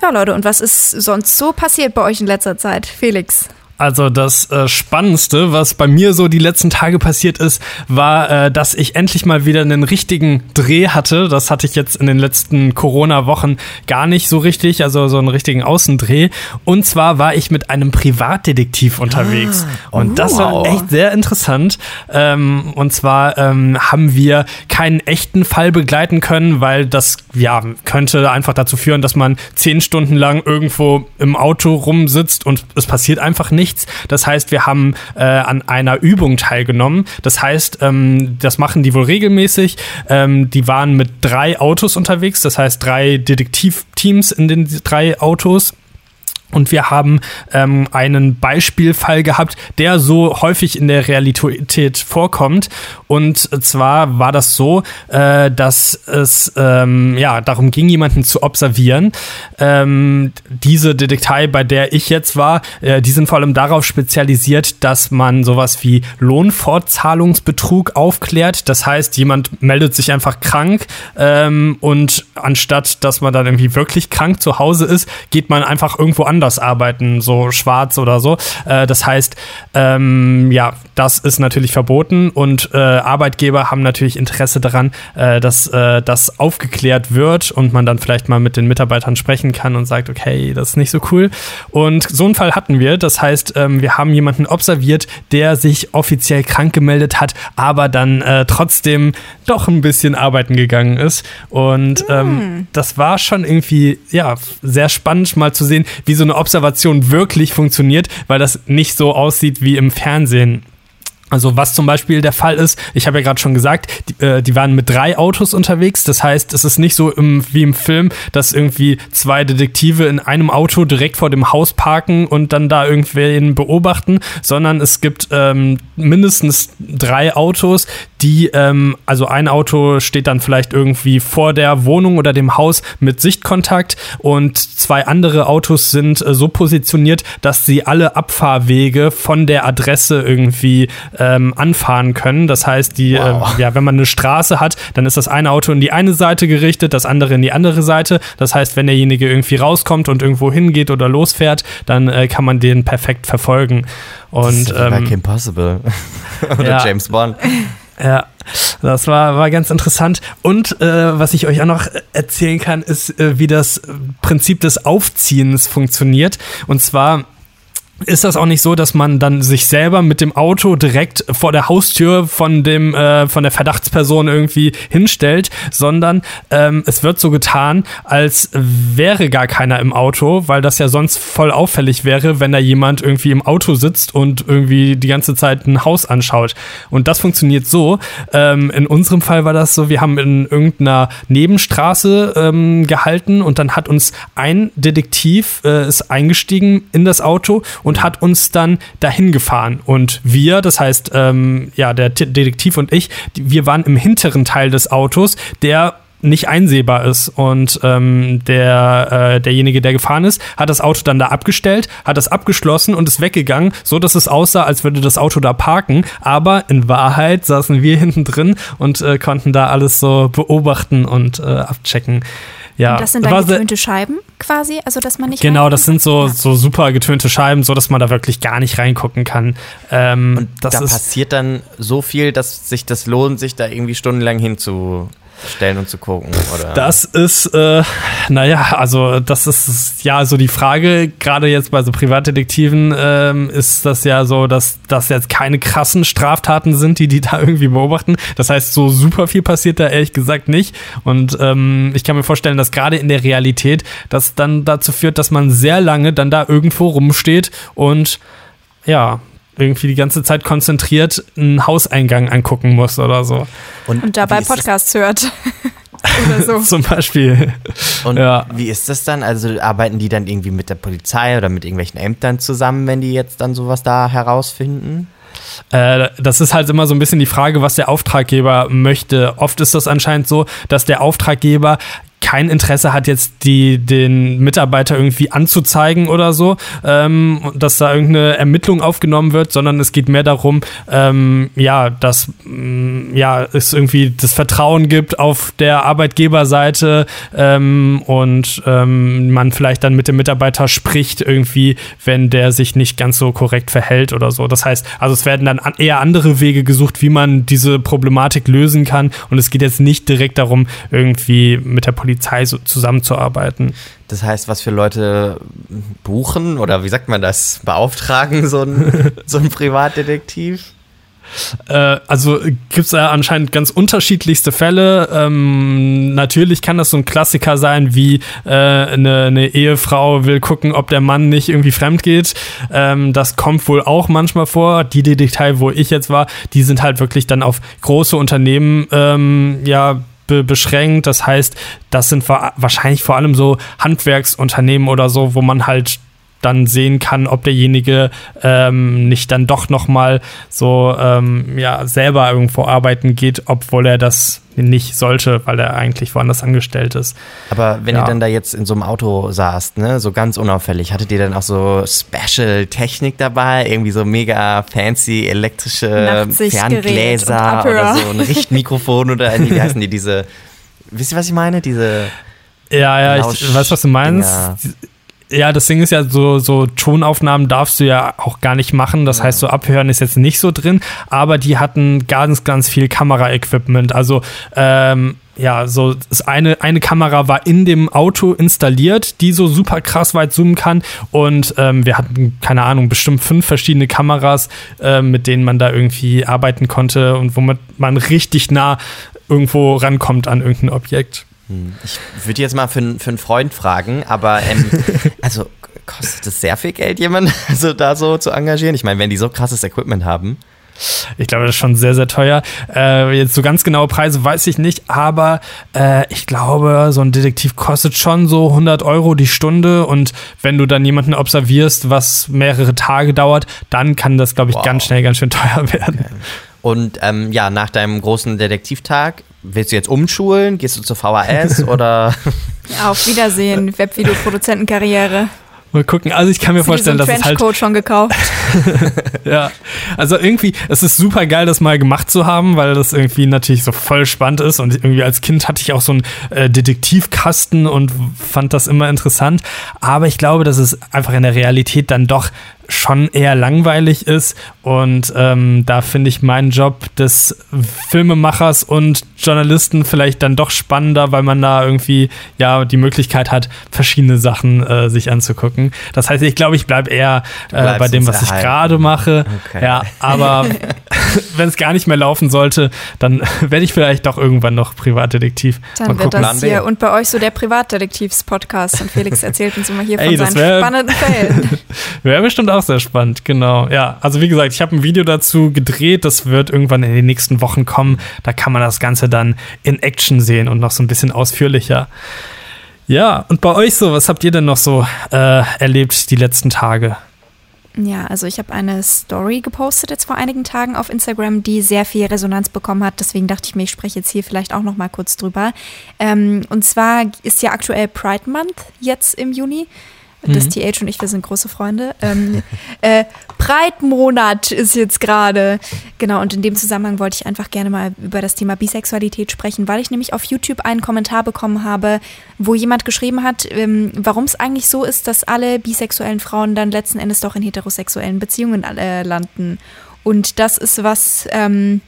Ja, Leute, und was ist sonst so passiert bei euch in letzter Zeit? Felix. Also das äh, Spannendste, was bei mir so die letzten Tage passiert ist, war, äh, dass ich endlich mal wieder einen richtigen Dreh hatte. Das hatte ich jetzt in den letzten Corona-Wochen gar nicht so richtig, also so einen richtigen Außendreh. Und zwar war ich mit einem Privatdetektiv unterwegs. Ah, und oh, das war echt sehr interessant. Ähm, und zwar ähm, haben wir keinen echten Fall begleiten können, weil das ja könnte einfach dazu führen, dass man zehn Stunden lang irgendwo im Auto rumsitzt und es passiert einfach nichts nichts. Das heißt, wir haben äh, an einer Übung teilgenommen. Das heißt, ähm, das machen die wohl regelmäßig. Ähm, die waren mit drei Autos unterwegs, das heißt drei Detektivteams in den drei Autos. Und wir haben ähm, einen Beispielfall gehabt, der so häufig in der Realität vorkommt. Und zwar war das so, äh, dass es ähm, ja darum ging, jemanden zu observieren. Ähm, diese Detektei, bei der ich jetzt war, äh, die sind vor allem darauf spezialisiert, dass man sowas wie Lohnfortzahlungsbetrug aufklärt. Das heißt, jemand meldet sich einfach krank ähm, und anstatt, dass man dann irgendwie wirklich krank zu Hause ist, geht man einfach irgendwo an anders arbeiten, so schwarz oder so. Äh, das heißt, ähm, ja, das ist natürlich verboten und äh, Arbeitgeber haben natürlich Interesse daran, äh, dass äh, das aufgeklärt wird und man dann vielleicht mal mit den Mitarbeitern sprechen kann und sagt, okay, das ist nicht so cool. Und so einen Fall hatten wir. Das heißt, ähm, wir haben jemanden observiert, der sich offiziell krank gemeldet hat, aber dann äh, trotzdem doch ein bisschen arbeiten gegangen ist. Und ähm, mm. das war schon irgendwie, ja, sehr spannend mal zu sehen, wie so eine Observation wirklich funktioniert, weil das nicht so aussieht wie im Fernsehen. Also was zum Beispiel der Fall ist, ich habe ja gerade schon gesagt, die, äh, die, waren mit drei Autos unterwegs. Das heißt, es ist nicht so im, wie im Film, dass irgendwie zwei Detektive in einem Auto direkt vor dem Haus parken und dann da irgendwen beobachten, sondern es gibt ähm, mindestens drei Autos, die, ähm, also ein Auto steht dann vielleicht irgendwie vor der Wohnung oder dem Haus mit Sichtkontakt und zwei andere Autos sind äh, so positioniert, dass sie alle Abfahrwege von der Adresse irgendwie ähm, anfahren können. Das heißt, die, äh, wow. äh, ja, wenn man eine Straße hat, dann ist das eine Auto in die eine Seite gerichtet, das andere in die andere Seite. Das heißt, wenn derjenige irgendwie rauskommt und irgendwo hingeht oder losfährt, dann äh, kann man den perfekt verfolgen. Und, das ist ähm, Kim Possible oder ja. James Bond. Ja, das war, war ganz interessant. Und äh, was ich euch auch noch erzählen kann, ist, äh, wie das Prinzip des Aufziehens funktioniert. Und zwar ist das auch nicht so, dass man dann sich selber mit dem Auto direkt vor der Haustür von dem äh, von der Verdachtsperson irgendwie hinstellt, sondern ähm, es wird so getan, als wäre gar keiner im Auto, weil das ja sonst voll auffällig wäre, wenn da jemand irgendwie im Auto sitzt und irgendwie die ganze Zeit ein Haus anschaut. Und das funktioniert so. Ähm, in unserem Fall war das so, wir haben in irgendeiner Nebenstraße ähm, gehalten und dann hat uns ein Detektiv äh, ist eingestiegen in das Auto hat uns dann dahin gefahren. Und wir, das heißt, ähm, ja, der Detektiv und ich, wir waren im hinteren Teil des Autos, der nicht einsehbar ist. Und ähm, der, äh, derjenige, der gefahren ist, hat das Auto dann da abgestellt, hat das abgeschlossen und ist weggegangen, so dass es aussah, als würde das Auto da parken. Aber in Wahrheit saßen wir hinten drin und äh, konnten da alles so beobachten und äh, abchecken. Ja, und das sind dann getönte Scheiben quasi, also dass man nicht. Genau, das sind so, ja. so super getönte Scheiben, so dass man da wirklich gar nicht reingucken kann. Ähm, und da passiert dann so viel, dass sich das lohnt, sich da irgendwie stundenlang hinzu stellen und zu gucken, oder? Das ist, äh, naja, also das ist ja so die Frage, gerade jetzt bei so Privatdetektiven ähm, ist das ja so, dass das jetzt keine krassen Straftaten sind, die die da irgendwie beobachten. Das heißt, so super viel passiert da ehrlich gesagt nicht. Und ähm, ich kann mir vorstellen, dass gerade in der Realität das dann dazu führt, dass man sehr lange dann da irgendwo rumsteht und ja, irgendwie die ganze Zeit konzentriert einen Hauseingang angucken muss oder so. Und, und dabei Podcasts hört. oder so. Zum Beispiel. Und ja. wie ist das dann? Also arbeiten die dann irgendwie mit der Polizei oder mit irgendwelchen Ämtern zusammen, wenn die jetzt dann sowas da herausfinden? Äh, das ist halt immer so ein bisschen die Frage, was der Auftraggeber möchte. Oft ist das anscheinend so, dass der Auftraggeber kein Interesse hat, jetzt die, den Mitarbeiter irgendwie anzuzeigen oder so, ähm, dass da irgendeine Ermittlung aufgenommen wird, sondern es geht mehr darum, ähm, ja, dass mm, ja, es irgendwie das Vertrauen gibt auf der Arbeitgeberseite ähm, und ähm, man vielleicht dann mit dem Mitarbeiter spricht irgendwie, wenn der sich nicht ganz so korrekt verhält oder so. Das heißt, also es werden dann eher andere Wege gesucht, wie man diese Problematik lösen kann und es geht jetzt nicht direkt darum, irgendwie mit der Polizei Polizei so zusammenzuarbeiten. Das heißt, was für Leute buchen oder wie sagt man das, beauftragen so ein, so Privatdetektiv? Äh, also gibt es ja anscheinend ganz unterschiedlichste Fälle. Ähm, natürlich kann das so ein Klassiker sein, wie äh, eine, eine, Ehefrau will gucken, ob der Mann nicht irgendwie fremd geht. Ähm, das kommt wohl auch manchmal vor. Die Detektei, wo ich jetzt war, die sind halt wirklich dann auf große Unternehmen ähm, ja be beschränkt. Das heißt, das sind wahrscheinlich vor allem so Handwerksunternehmen oder so, wo man halt dann sehen kann, ob derjenige ähm, nicht dann doch noch mal so ähm, ja selber irgendwo arbeiten geht, obwohl er das nicht sollte, weil er eigentlich woanders angestellt ist. Aber wenn ja. ihr dann da jetzt in so einem Auto saßt, ne, so ganz unauffällig, hattet ihr dann auch so Special Technik dabei, irgendwie so mega fancy elektrische Ferngläser oder so ein Richtmikrofon oder wie heißen die diese Wisst ihr, was ich meine? Diese ja, ja, ich weiß, was du meinst. Dinger. Ja, das Ding ist ja, so, so Tonaufnahmen darfst du ja auch gar nicht machen. Das ja. heißt, so abhören ist jetzt nicht so drin, aber die hatten ganz, ganz viel Kamera-Equipment. Also, ähm, ja, so das eine, eine Kamera war in dem Auto installiert, die so super krass weit zoomen kann. Und ähm, wir hatten, keine Ahnung, bestimmt fünf verschiedene Kameras, äh, mit denen man da irgendwie arbeiten konnte und womit man richtig nah irgendwo rankommt an irgendein Objekt. Hm. Ich würde jetzt mal für, für einen Freund fragen, aber ähm, also kostet es sehr viel Geld, jemanden also da so zu engagieren? Ich meine, wenn die so krasses Equipment haben. Ich glaube, das ist schon sehr, sehr teuer. Äh, jetzt so ganz genaue Preise weiß ich nicht, aber äh, ich glaube, so ein Detektiv kostet schon so 100 Euro die Stunde und wenn du dann jemanden observierst, was mehrere Tage dauert, dann kann das, glaube ich, wow. ganz schnell ganz schön teuer werden. Okay. Und ähm, ja, nach deinem großen Detektivtag willst du jetzt umschulen? Gehst du zur VHS oder? Ja, auf Wiedersehen, Webvideoproduzentenkarriere. Mal gucken. Also ich kann mir vorstellen, dass es halt schon gekauft. ja, also irgendwie, es ist super geil, das mal gemacht zu haben, weil das irgendwie natürlich so voll spannend ist und irgendwie als Kind hatte ich auch so einen äh, Detektivkasten und fand das immer interessant. Aber ich glaube, dass es einfach in der Realität dann doch schon eher langweilig ist. Und ähm, da finde ich meinen Job des Filmemachers und Journalisten vielleicht dann doch spannender, weil man da irgendwie ja die Möglichkeit hat, verschiedene Sachen äh, sich anzugucken. Das heißt, ich glaube, ich bleibe eher äh, bei dem, was ich gerade mache. Okay. Ja, aber wenn es gar nicht mehr laufen sollte, dann werde ich vielleicht doch irgendwann noch Privatdetektiv. Dann Mal wird gucken. das hier und bei euch so der Privatdetektivs-Podcast und Felix erzählt uns immer hier Ey, von seinen wär, spannenden Fällen. Wäre bestimmt auch sehr spannend, genau. Ja, also wie gesagt, ich habe ein Video dazu gedreht, das wird irgendwann in den nächsten Wochen kommen. Da kann man das Ganze dann in Action sehen und noch so ein bisschen ausführlicher. Ja, und bei euch so, was habt ihr denn noch so äh, erlebt die letzten Tage? Ja, also ich habe eine Story gepostet jetzt vor einigen Tagen auf Instagram, die sehr viel Resonanz bekommen hat. Deswegen dachte ich mir, ich spreche jetzt hier vielleicht auch noch mal kurz drüber. Ähm, und zwar ist ja aktuell Pride Month jetzt im Juni. Das mhm. TH und ich, wir sind große Freunde. Ähm, äh, Breitmonat ist jetzt gerade. Genau, und in dem Zusammenhang wollte ich einfach gerne mal über das Thema Bisexualität sprechen, weil ich nämlich auf YouTube einen Kommentar bekommen habe, wo jemand geschrieben hat, ähm, warum es eigentlich so ist, dass alle bisexuellen Frauen dann letzten Endes doch in heterosexuellen Beziehungen äh, landen. Und das ist was, ähm,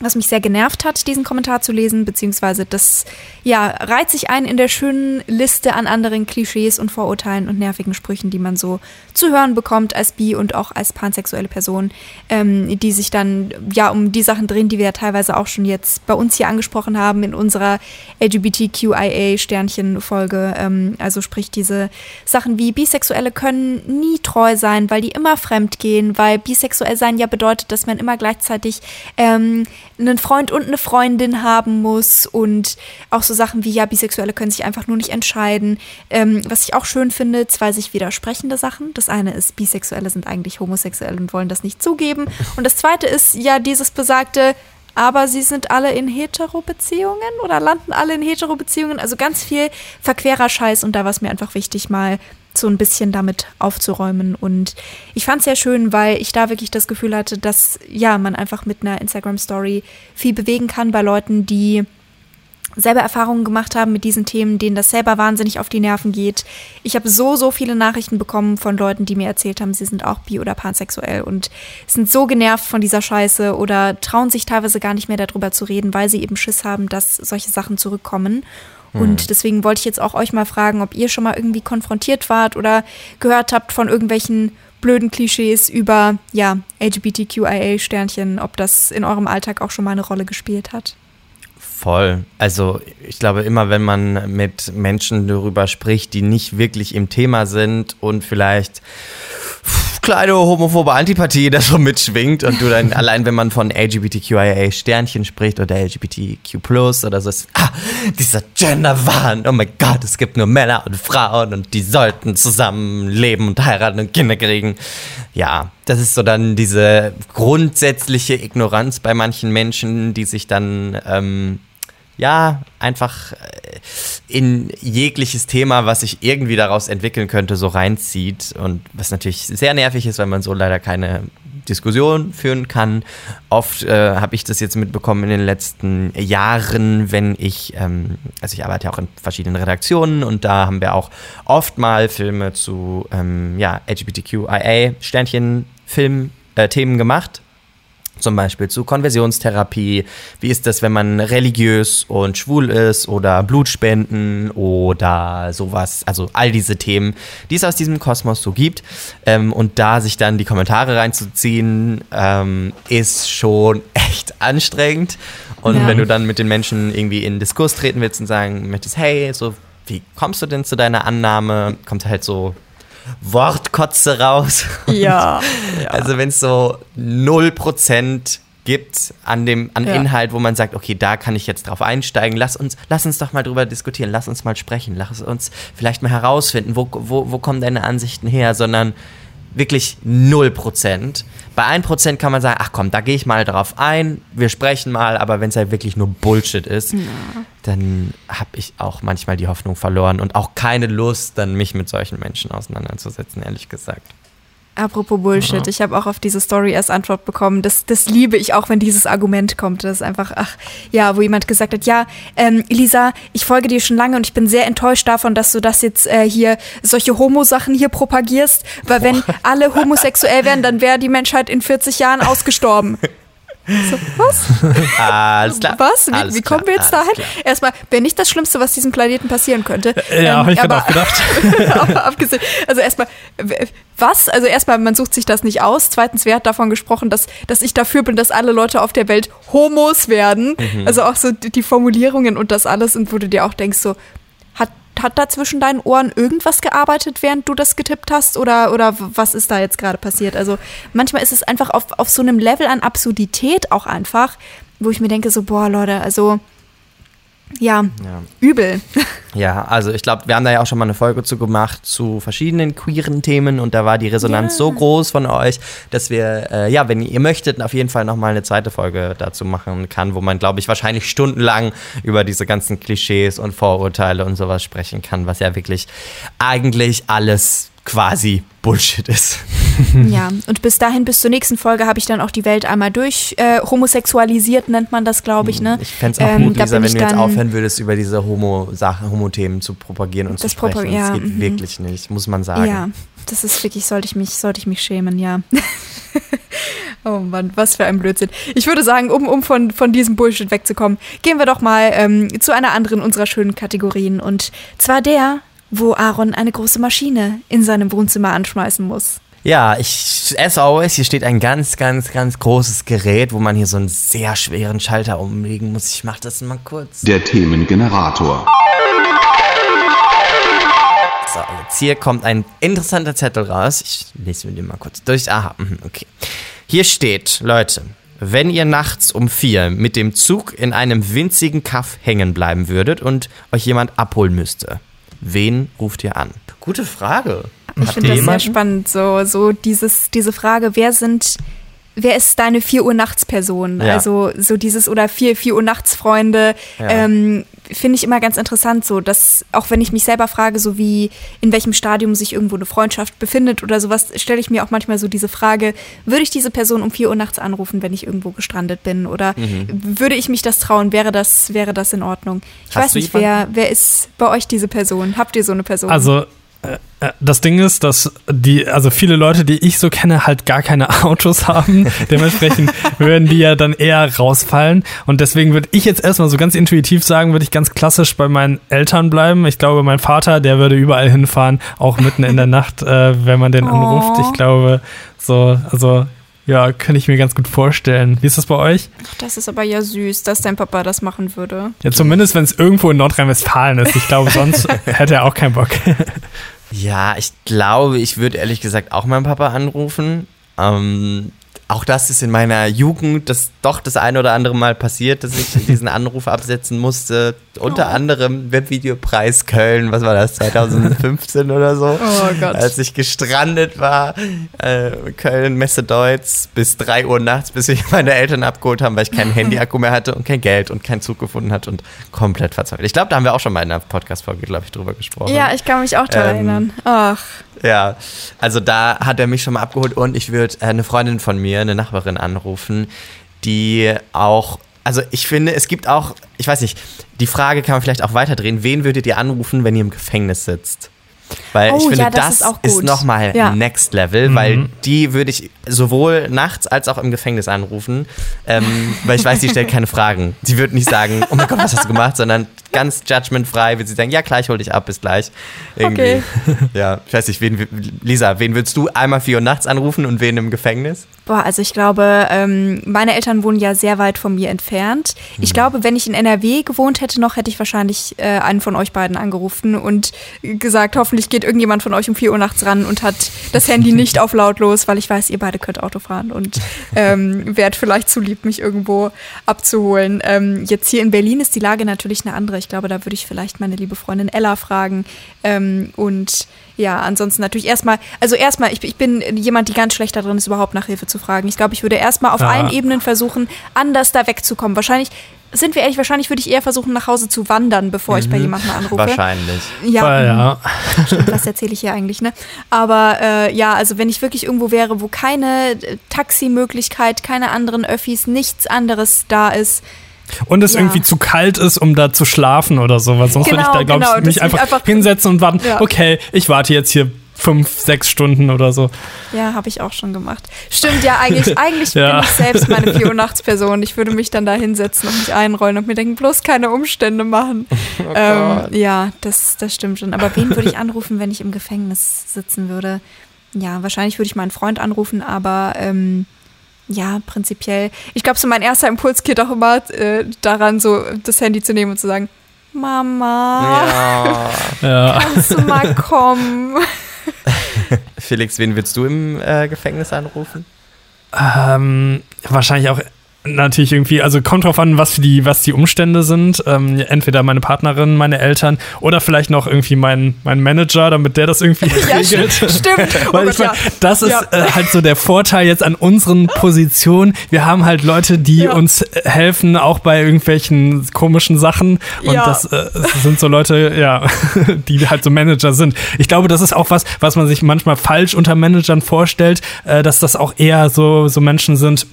was mich sehr genervt hat, diesen Kommentar zu lesen, beziehungsweise das ja, reiht sich ein in der schönen Liste an anderen Klischees und Vorurteilen und nervigen Sprüchen, die man so zu hören bekommt als bi- und auch als pansexuelle Person, ähm, die sich dann ja um die Sachen drehen, die wir ja teilweise auch schon jetzt bei uns hier angesprochen haben in unserer LGBTQIA-Sternchen-Folge. Ähm, also sprich diese Sachen wie Bisexuelle können nie treu sein, weil die immer fremd gehen, weil bisexuell sein ja bedeutet, dass man immer gleichzeitig ähm, einen Freund und eine Freundin haben muss und auch so Sachen wie, ja, Bisexuelle können sich einfach nur nicht entscheiden. Ähm, was ich auch schön finde, zwei sich widersprechende Sachen. Das eine ist, Bisexuelle sind eigentlich homosexuell und wollen das nicht zugeben. Und das zweite ist ja dieses besagte, aber sie sind alle in Hetero-Beziehungen oder landen alle in Hetero-Beziehungen. Also ganz viel verquerer Scheiß und da war es mir einfach wichtig, mal so ein bisschen damit aufzuräumen. Und ich fand es sehr schön, weil ich da wirklich das Gefühl hatte, dass ja, man einfach mit einer Instagram-Story viel bewegen kann bei Leuten, die selber Erfahrungen gemacht haben mit diesen Themen, denen das selber wahnsinnig auf die Nerven geht. Ich habe so, so viele Nachrichten bekommen von Leuten, die mir erzählt haben, sie sind auch bi- oder pansexuell und sind so genervt von dieser Scheiße oder trauen sich teilweise gar nicht mehr darüber zu reden, weil sie eben Schiss haben, dass solche Sachen zurückkommen. Und hm. deswegen wollte ich jetzt auch euch mal fragen, ob ihr schon mal irgendwie konfrontiert wart oder gehört habt von irgendwelchen blöden Klischees über ja, LGBTQIA-Sternchen, ob das in eurem Alltag auch schon mal eine Rolle gespielt hat. Voll. Also ich glaube, immer wenn man mit Menschen darüber spricht, die nicht wirklich im Thema sind und vielleicht kleine homophobe Antipathie da schon mitschwingt und du dann allein, wenn man von LGBTQIA Sternchen spricht oder LGBTQ Plus oder so, ist, ah, dieser Genderwahn, oh mein Gott, es gibt nur Männer und Frauen und die sollten zusammen leben und heiraten und Kinder kriegen. Ja, das ist so dann diese grundsätzliche Ignoranz bei manchen Menschen, die sich dann ähm, ja, einfach äh, in jegliches Thema, was sich irgendwie daraus entwickeln könnte, so reinzieht. Und was natürlich sehr nervig ist, weil man so leider keine Diskussion führen kann. Oft äh, habe ich das jetzt mitbekommen in den letzten Jahren, wenn ich, ähm, also ich arbeite ja auch in verschiedenen Redaktionen und da haben wir auch oft mal Filme zu ähm, ja, LGBTQIA-Sternchen-Film. Äh, Themen gemacht zum Beispiel zu Konversionstherapie. Wie ist das, wenn man religiös und schwul ist oder Blutspenden oder sowas? Also all diese Themen, die es aus diesem Kosmos so gibt. Ähm, und da sich dann die Kommentare reinzuziehen, ähm, ist schon echt anstrengend. Und ja. wenn du dann mit den Menschen irgendwie in Diskurs treten willst und sagen möchtest, hey, so wie kommst du denn zu deiner Annahme? Kommt halt so Wortkotze raus. Ja. ja. Also wenn es so 0% gibt an dem an ja. Inhalt, wo man sagt, okay, da kann ich jetzt drauf einsteigen. Lass uns, lass uns doch mal drüber diskutieren, lass uns mal sprechen, lass uns vielleicht mal herausfinden, wo, wo, wo kommen deine Ansichten her, sondern wirklich 0%. Bei 1% kann man sagen, ach komm, da gehe ich mal drauf ein, wir sprechen mal, aber wenn es halt wirklich nur Bullshit ist, ja. dann habe ich auch manchmal die Hoffnung verloren und auch keine Lust, dann mich mit solchen Menschen auseinanderzusetzen, ehrlich gesagt. Apropos Bullshit, ich habe auch auf diese Story erst Antwort bekommen. Das, das liebe ich auch, wenn dieses Argument kommt. Das ist einfach, ach, ja, wo jemand gesagt hat, ja, ähm, Lisa, ich folge dir schon lange und ich bin sehr enttäuscht davon, dass du das jetzt äh, hier, solche Homo-Sachen hier propagierst, weil wenn alle homosexuell wären, dann wäre die Menschheit in 40 Jahren ausgestorben. So, was? Alles klar. Was? Wie, Alles wie kommen wir jetzt dahin? klar. Erstmal, wäre nicht das Schlimmste, was diesem Planeten passieren könnte. Ja, habe ich Ähm, aber- auch gedacht. aber abgesehen, also erstmal, was? Also erstmal, man sucht sich das nicht aus. Zweitens, wer hat davon gesprochen, dass, dass ich dafür bin, dass alle Leute auf der Welt Homos werden? Mhm. Also auch so die Formulierungen und das alles und wo du dir auch denkst, so, hat, da zwischen deinen Ohren irgendwas gearbeitet, während du das getippt hast? Oder, oder was ist da jetzt gerade passiert? Also manchmal ist es einfach auf, auf so einem Level an Absurdität auch einfach, wo ich mir denke, so, boah, Leute, also ja, Ja. übel. Ja, also ich glaube, wir haben da ja auch schon mal eine Folge zu gemacht zu verschiedenen queeren Themen und da war die Resonanz Ja. so groß von euch, dass wir, äh, ja, wenn ihr möchtet, auf jeden Fall nochmal eine zweite Folge dazu machen kann, wo man, glaube ich, wahrscheinlich stundenlang über diese ganzen Klischees und Vorurteile und sowas sprechen kann, was ja wirklich eigentlich alles quasi Bullshit ist. Ja, und bis dahin, bis zur nächsten Folge, habe ich dann auch die Welt einmal durch äh, homosexualisiert, nennt man das, glaube ich, ne? Ich fände es auch Ähm, gut, Lisa, wenn du jetzt aufhören würdest, über diese Homo-Themen zu propagieren und Das zu sprechen. Propag- ja, das geht mhm. wirklich nicht, muss man sagen. Ja, das ist wirklich, sollte ich mich, sollte ich mich schämen, ja. oh Mann, was für ein Blödsinn. Ich würde sagen, um, um von, von diesem Bullshit wegzukommen, gehen wir doch mal ähm, zu einer anderen unserer schönen Kategorien. Und zwar der, wo Aaron eine große Maschine in seinem Wohnzimmer anschmeißen muss. Ja, ich, as always, hier steht ein ganz, ganz, ganz großes Gerät, wo man hier so einen sehr schweren Schalter umlegen muss. Ich mach das mal kurz. Der Themengenerator. So, jetzt hier kommt ein interessanter Zettel raus. Ich lese mir den mal kurz durch. Aha, mhm, okay. Hier steht, Leute, wenn ihr nachts um vier mit dem Zug in einem winzigen Kaff hängen bleiben würdet und euch jemand abholen müsste, wen ruft ihr an? Gute Frage. Ich finde das sehr spannend, so, so dieses, diese Frage, wer sind, wer ist deine 4 Uhr nachts Person? Ja. Also so dieses oder 4, 4 Uhr nachts Freunde, Ja. ähm, finde ich immer ganz interessant, so dass, auch wenn ich mich selber frage, so wie in welchem Stadium sich irgendwo eine Freundschaft befindet oder sowas, stelle ich mir auch manchmal so diese Frage, würde ich diese Person um 4 Uhr nachts anrufen, wenn ich irgendwo gestrandet bin? Oder Mhm. würde ich mich das trauen? Wäre das, wäre das in Ordnung? Ich Hast weiß nicht, wer, wer ist bei euch diese Person? Habt ihr so eine Person? Also das Ding ist, dass die, also viele Leute, die ich so kenne, halt gar keine Autos haben. Dementsprechend würden die ja dann eher rausfallen. Und deswegen würde ich jetzt erstmal so ganz intuitiv sagen, würde ich ganz klassisch bei meinen Eltern bleiben. Ich glaube, mein Vater, der würde überall hinfahren, auch mitten in der Nacht, äh, wenn man den Oh. anruft. Ich glaube, so, also ja, kann ich mir ganz gut vorstellen. Wie ist das bei euch? Das ist aber ja süß, dass dein Papa das machen würde. Ja, zumindest wenn es irgendwo in Nordrhein-Westfalen ist. Ich glaube, sonst hätte er auch keinen Bock. Ja, ich glaube, ich würde ehrlich gesagt auch meinen Papa anrufen. Ähm, auch das ist in meiner Jugend das doch das eine oder andere Mal passiert, dass ich diesen Anruf absetzen musste. Unter Oh. anderem Webvideopreis Köln, was war das, 2015 oder so? Oh Gott. Als ich gestrandet war, äh, Köln, Messe Deutz, bis 3 Uhr nachts, bis sich meine Eltern abgeholt haben, weil ich keinen Handyakku mehr hatte und kein Geld und keinen Zug gefunden hatte und komplett verzweifelt. Ich glaube, da haben wir auch schon mal in einer Podcast-Folge, glaube ich, drüber gesprochen. Ja, ich kann mich auch daran Ähm, erinnern. Ach, Ja, also da hat er mich schon mal abgeholt und ich würde äh, eine Freundin von mir, eine Nachbarin anrufen, die auch, also ich finde, es gibt auch, ich weiß nicht, die Frage kann man vielleicht auch weiterdrehen, wen würdet ihr anrufen, wenn ihr im Gefängnis sitzt? Weil Oh, ich finde, ja, das das, ist auch ist, nochmal Ja. Next Level, weil die würde ich sowohl nachts als auch im Gefängnis anrufen, ähm, weil ich weiß, die stellt keine Fragen. Sie wird nicht sagen, oh mein Gott, was hast du gemacht, sondern ganz judgmentfrei wird sie sagen, ja klar, ich hol dich ab, bis gleich. Irgendwie. Ja, ich weiß nicht, wen, Lisa, wen würdest du einmal 4 Uhr nachts anrufen und wen im Gefängnis? Boah, also ich glaube, ähm, meine Eltern wohnen ja sehr weit von mir entfernt. Ich glaube, wenn ich in NRW gewohnt hätte noch, hätte ich wahrscheinlich äh, einen von euch beiden angerufen und gesagt, hoffentlich geht irgendjemand von euch um 4 Uhr nachts ran und hat das Handy nicht auf lautlos, weil ich weiß, ihr beide könnt Auto fahren und ähm, wärt vielleicht zu lieb, mich irgendwo abzuholen. Ähm, jetzt hier in Berlin ist die Lage natürlich eine andere. Ich glaube, da würde ich vielleicht meine liebe Freundin Ella fragen. Ähm, und ja, ansonsten natürlich erstmal, also erstmal, ich, ich bin jemand, die ganz schlecht darin ist, überhaupt nach Hilfe zu fragen. Ich glaube, ich würde erstmal auf Ja. allen Ebenen versuchen, anders da wegzukommen. Wahrscheinlich sind wir ehrlich, wahrscheinlich würde ich eher versuchen, nach Hause zu wandern, bevor mhm. ich bei mhm. jemandem anrufe. Wahrscheinlich. Ja, ja. Stimmt, was erzähle ich hier eigentlich, ne? Aber äh, ja, also wenn ich wirklich irgendwo wäre, wo keine Taximöglichkeit, keine anderen Öffis, nichts anderes da ist, und es ja. irgendwie zu kalt ist, um da zu schlafen oder sowas. Sonst genau, würde ich da, glaube genau, ich, mich einfach, einfach, hinsetzen und warten. Ja. Okay, ich warte jetzt hier fünf, sechs Stunden oder so. Ja, habe ich auch schon gemacht. Stimmt, ja, eigentlich, eigentlich ja. bin ich selbst meine 4 Uhr nachts Person. Ich würde mich dann da hinsetzen und mich einrollen und mir denken, bloß keine Umstände machen. Oh ähm, ja, das, das stimmt schon. Aber wen würde ich anrufen, wenn ich im Gefängnis sitzen würde? Ja, wahrscheinlich würde ich meinen Freund anrufen, aber ähm, ja, prinzipiell. Ich glaube, so mein erster Impuls geht auch immer äh, daran, so das Handy zu nehmen und zu sagen, Mama, ja. kannst du mal kommen? Felix, wen willst du im äh, Gefängnis anrufen? Ähm, wahrscheinlich auch natürlich irgendwie, also kommt drauf an, was die, was die Umstände sind. Ähm, entweder meine Partnerin, meine Eltern oder vielleicht noch irgendwie mein, mein Manager, damit der das irgendwie regelt. Ja, stimmt. Weil oh ich meine, das ist ja. äh, halt so der Vorteil jetzt an unseren Positionen. Wir haben halt Leute, die ja. uns helfen, auch bei irgendwelchen komischen Sachen. Und das äh, sind so Leute, ja, die halt so Manager sind. Ich glaube, das ist auch was, was man sich manchmal falsch unter Managern vorstellt, äh, dass das auch eher so, so Menschen sind,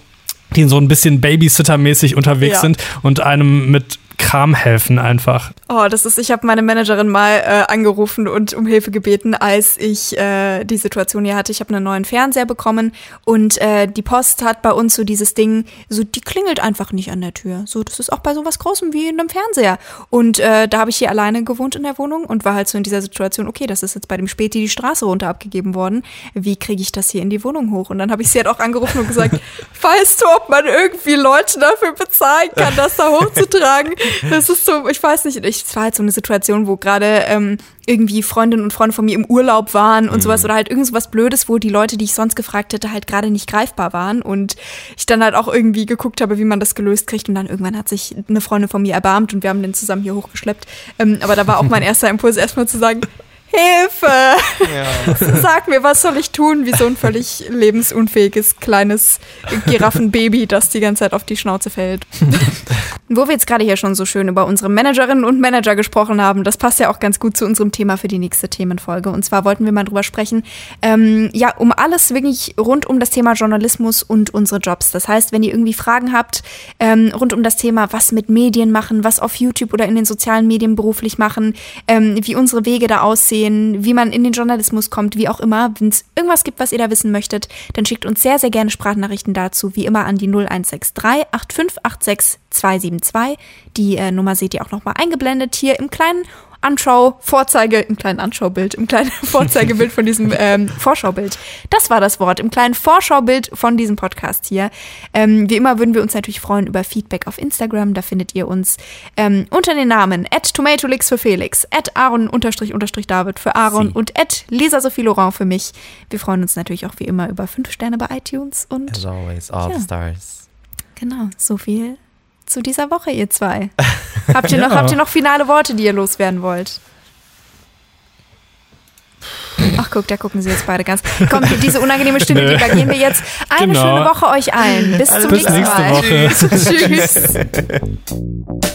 die so ein bisschen Babysitter-mäßig unterwegs ja. sind und einem mit Kram helfen einfach. Oh, das ist, ich habe meine Managerin mal äh, angerufen und um Hilfe gebeten, als ich äh, die Situation hier hatte. Ich habe einen neuen Fernseher bekommen und äh, die Post hat bei uns so dieses Ding, so die klingelt einfach nicht an der Tür. So, das ist auch bei sowas Großem wie in einem Fernseher. Und äh, da habe ich hier alleine gewohnt in der Wohnung und war halt so in dieser Situation, okay, das ist jetzt bei dem Späti die Straße runter abgegeben worden. Wie kriege ich das hier in die Wohnung hoch? Und dann habe ich sie halt auch angerufen und gesagt, weißt du, ob man irgendwie Leute dafür bezahlen kann, das da hochzutragen? Das ist so, ich weiß nicht, ich, es war halt so eine Situation, wo gerade ähm, irgendwie Freundinnen und Freunde von mir im Urlaub waren und mhm. sowas oder halt irgend so was Blödes, wo die Leute, die ich sonst gefragt hätte, halt gerade nicht greifbar waren und ich dann halt auch irgendwie geguckt habe, wie man das gelöst kriegt und dann irgendwann hat sich eine Freundin von mir erbarmt und wir haben den zusammen hier hochgeschleppt. Ähm, aber da war auch mein erster Impuls erstmal zu sagen, Hilfe! Ja. Sag mir, was soll ich tun, wie so ein völlig lebensunfähiges kleines Giraffenbaby, das die ganze Zeit auf die Schnauze fällt. Wo wir jetzt gerade hier schon so schön über unsere Managerinnen und Manager gesprochen haben, das passt ja auch ganz gut zu unserem Thema für die nächste Themenfolge. Und zwar wollten wir mal drüber sprechen, ähm, ja, um alles wirklich rund um das Thema Journalismus und unsere Jobs. Das heißt, wenn ihr irgendwie Fragen habt ähm, rund um das Thema, was mit Medien machen, was auf YouTube oder in den sozialen Medien beruflich machen, ähm, wie unsere Wege da aussehen, wie man in den Journalismus kommt, wie auch immer, wenn es irgendwas gibt, was ihr da wissen möchtet, dann schickt uns sehr, sehr gerne Sprachnachrichten dazu, wie immer an die 0163 8586 272. Die äh, Nummer seht ihr auch nochmal eingeblendet hier im kleinen Anschau, Vorzeige, im kleinen Anschaubild, im kleinen Vorzeigebild von diesem ähm, Vorschaubild. Das war das Wort, im kleinen Vorschaubild von diesem Podcast hier. Ähm, wie immer würden wir uns natürlich freuen über Feedback auf Instagram. Da findet ihr uns ähm, unter den Namen at tomatolix für Felix, at Aaron unterstrich unterstrich David für Aaron Sie. und at Lisa Sophie Laurent für mich. Wir freuen uns natürlich auch wie immer über fünf Sterne bei iTunes und As always, all ja. stars. Genau, so viel zu dieser Woche, ihr zwei. Habt ihr, ja. noch, habt ihr noch finale Worte, die ihr loswerden wollt? Ach, guck, da gucken sie jetzt beide ganz. Komm, diese unangenehme Stille, die übergehen wir jetzt. Eine genau. schöne Woche euch allen. Bis zum Bis nächsten Mal. Woche. Tschüss.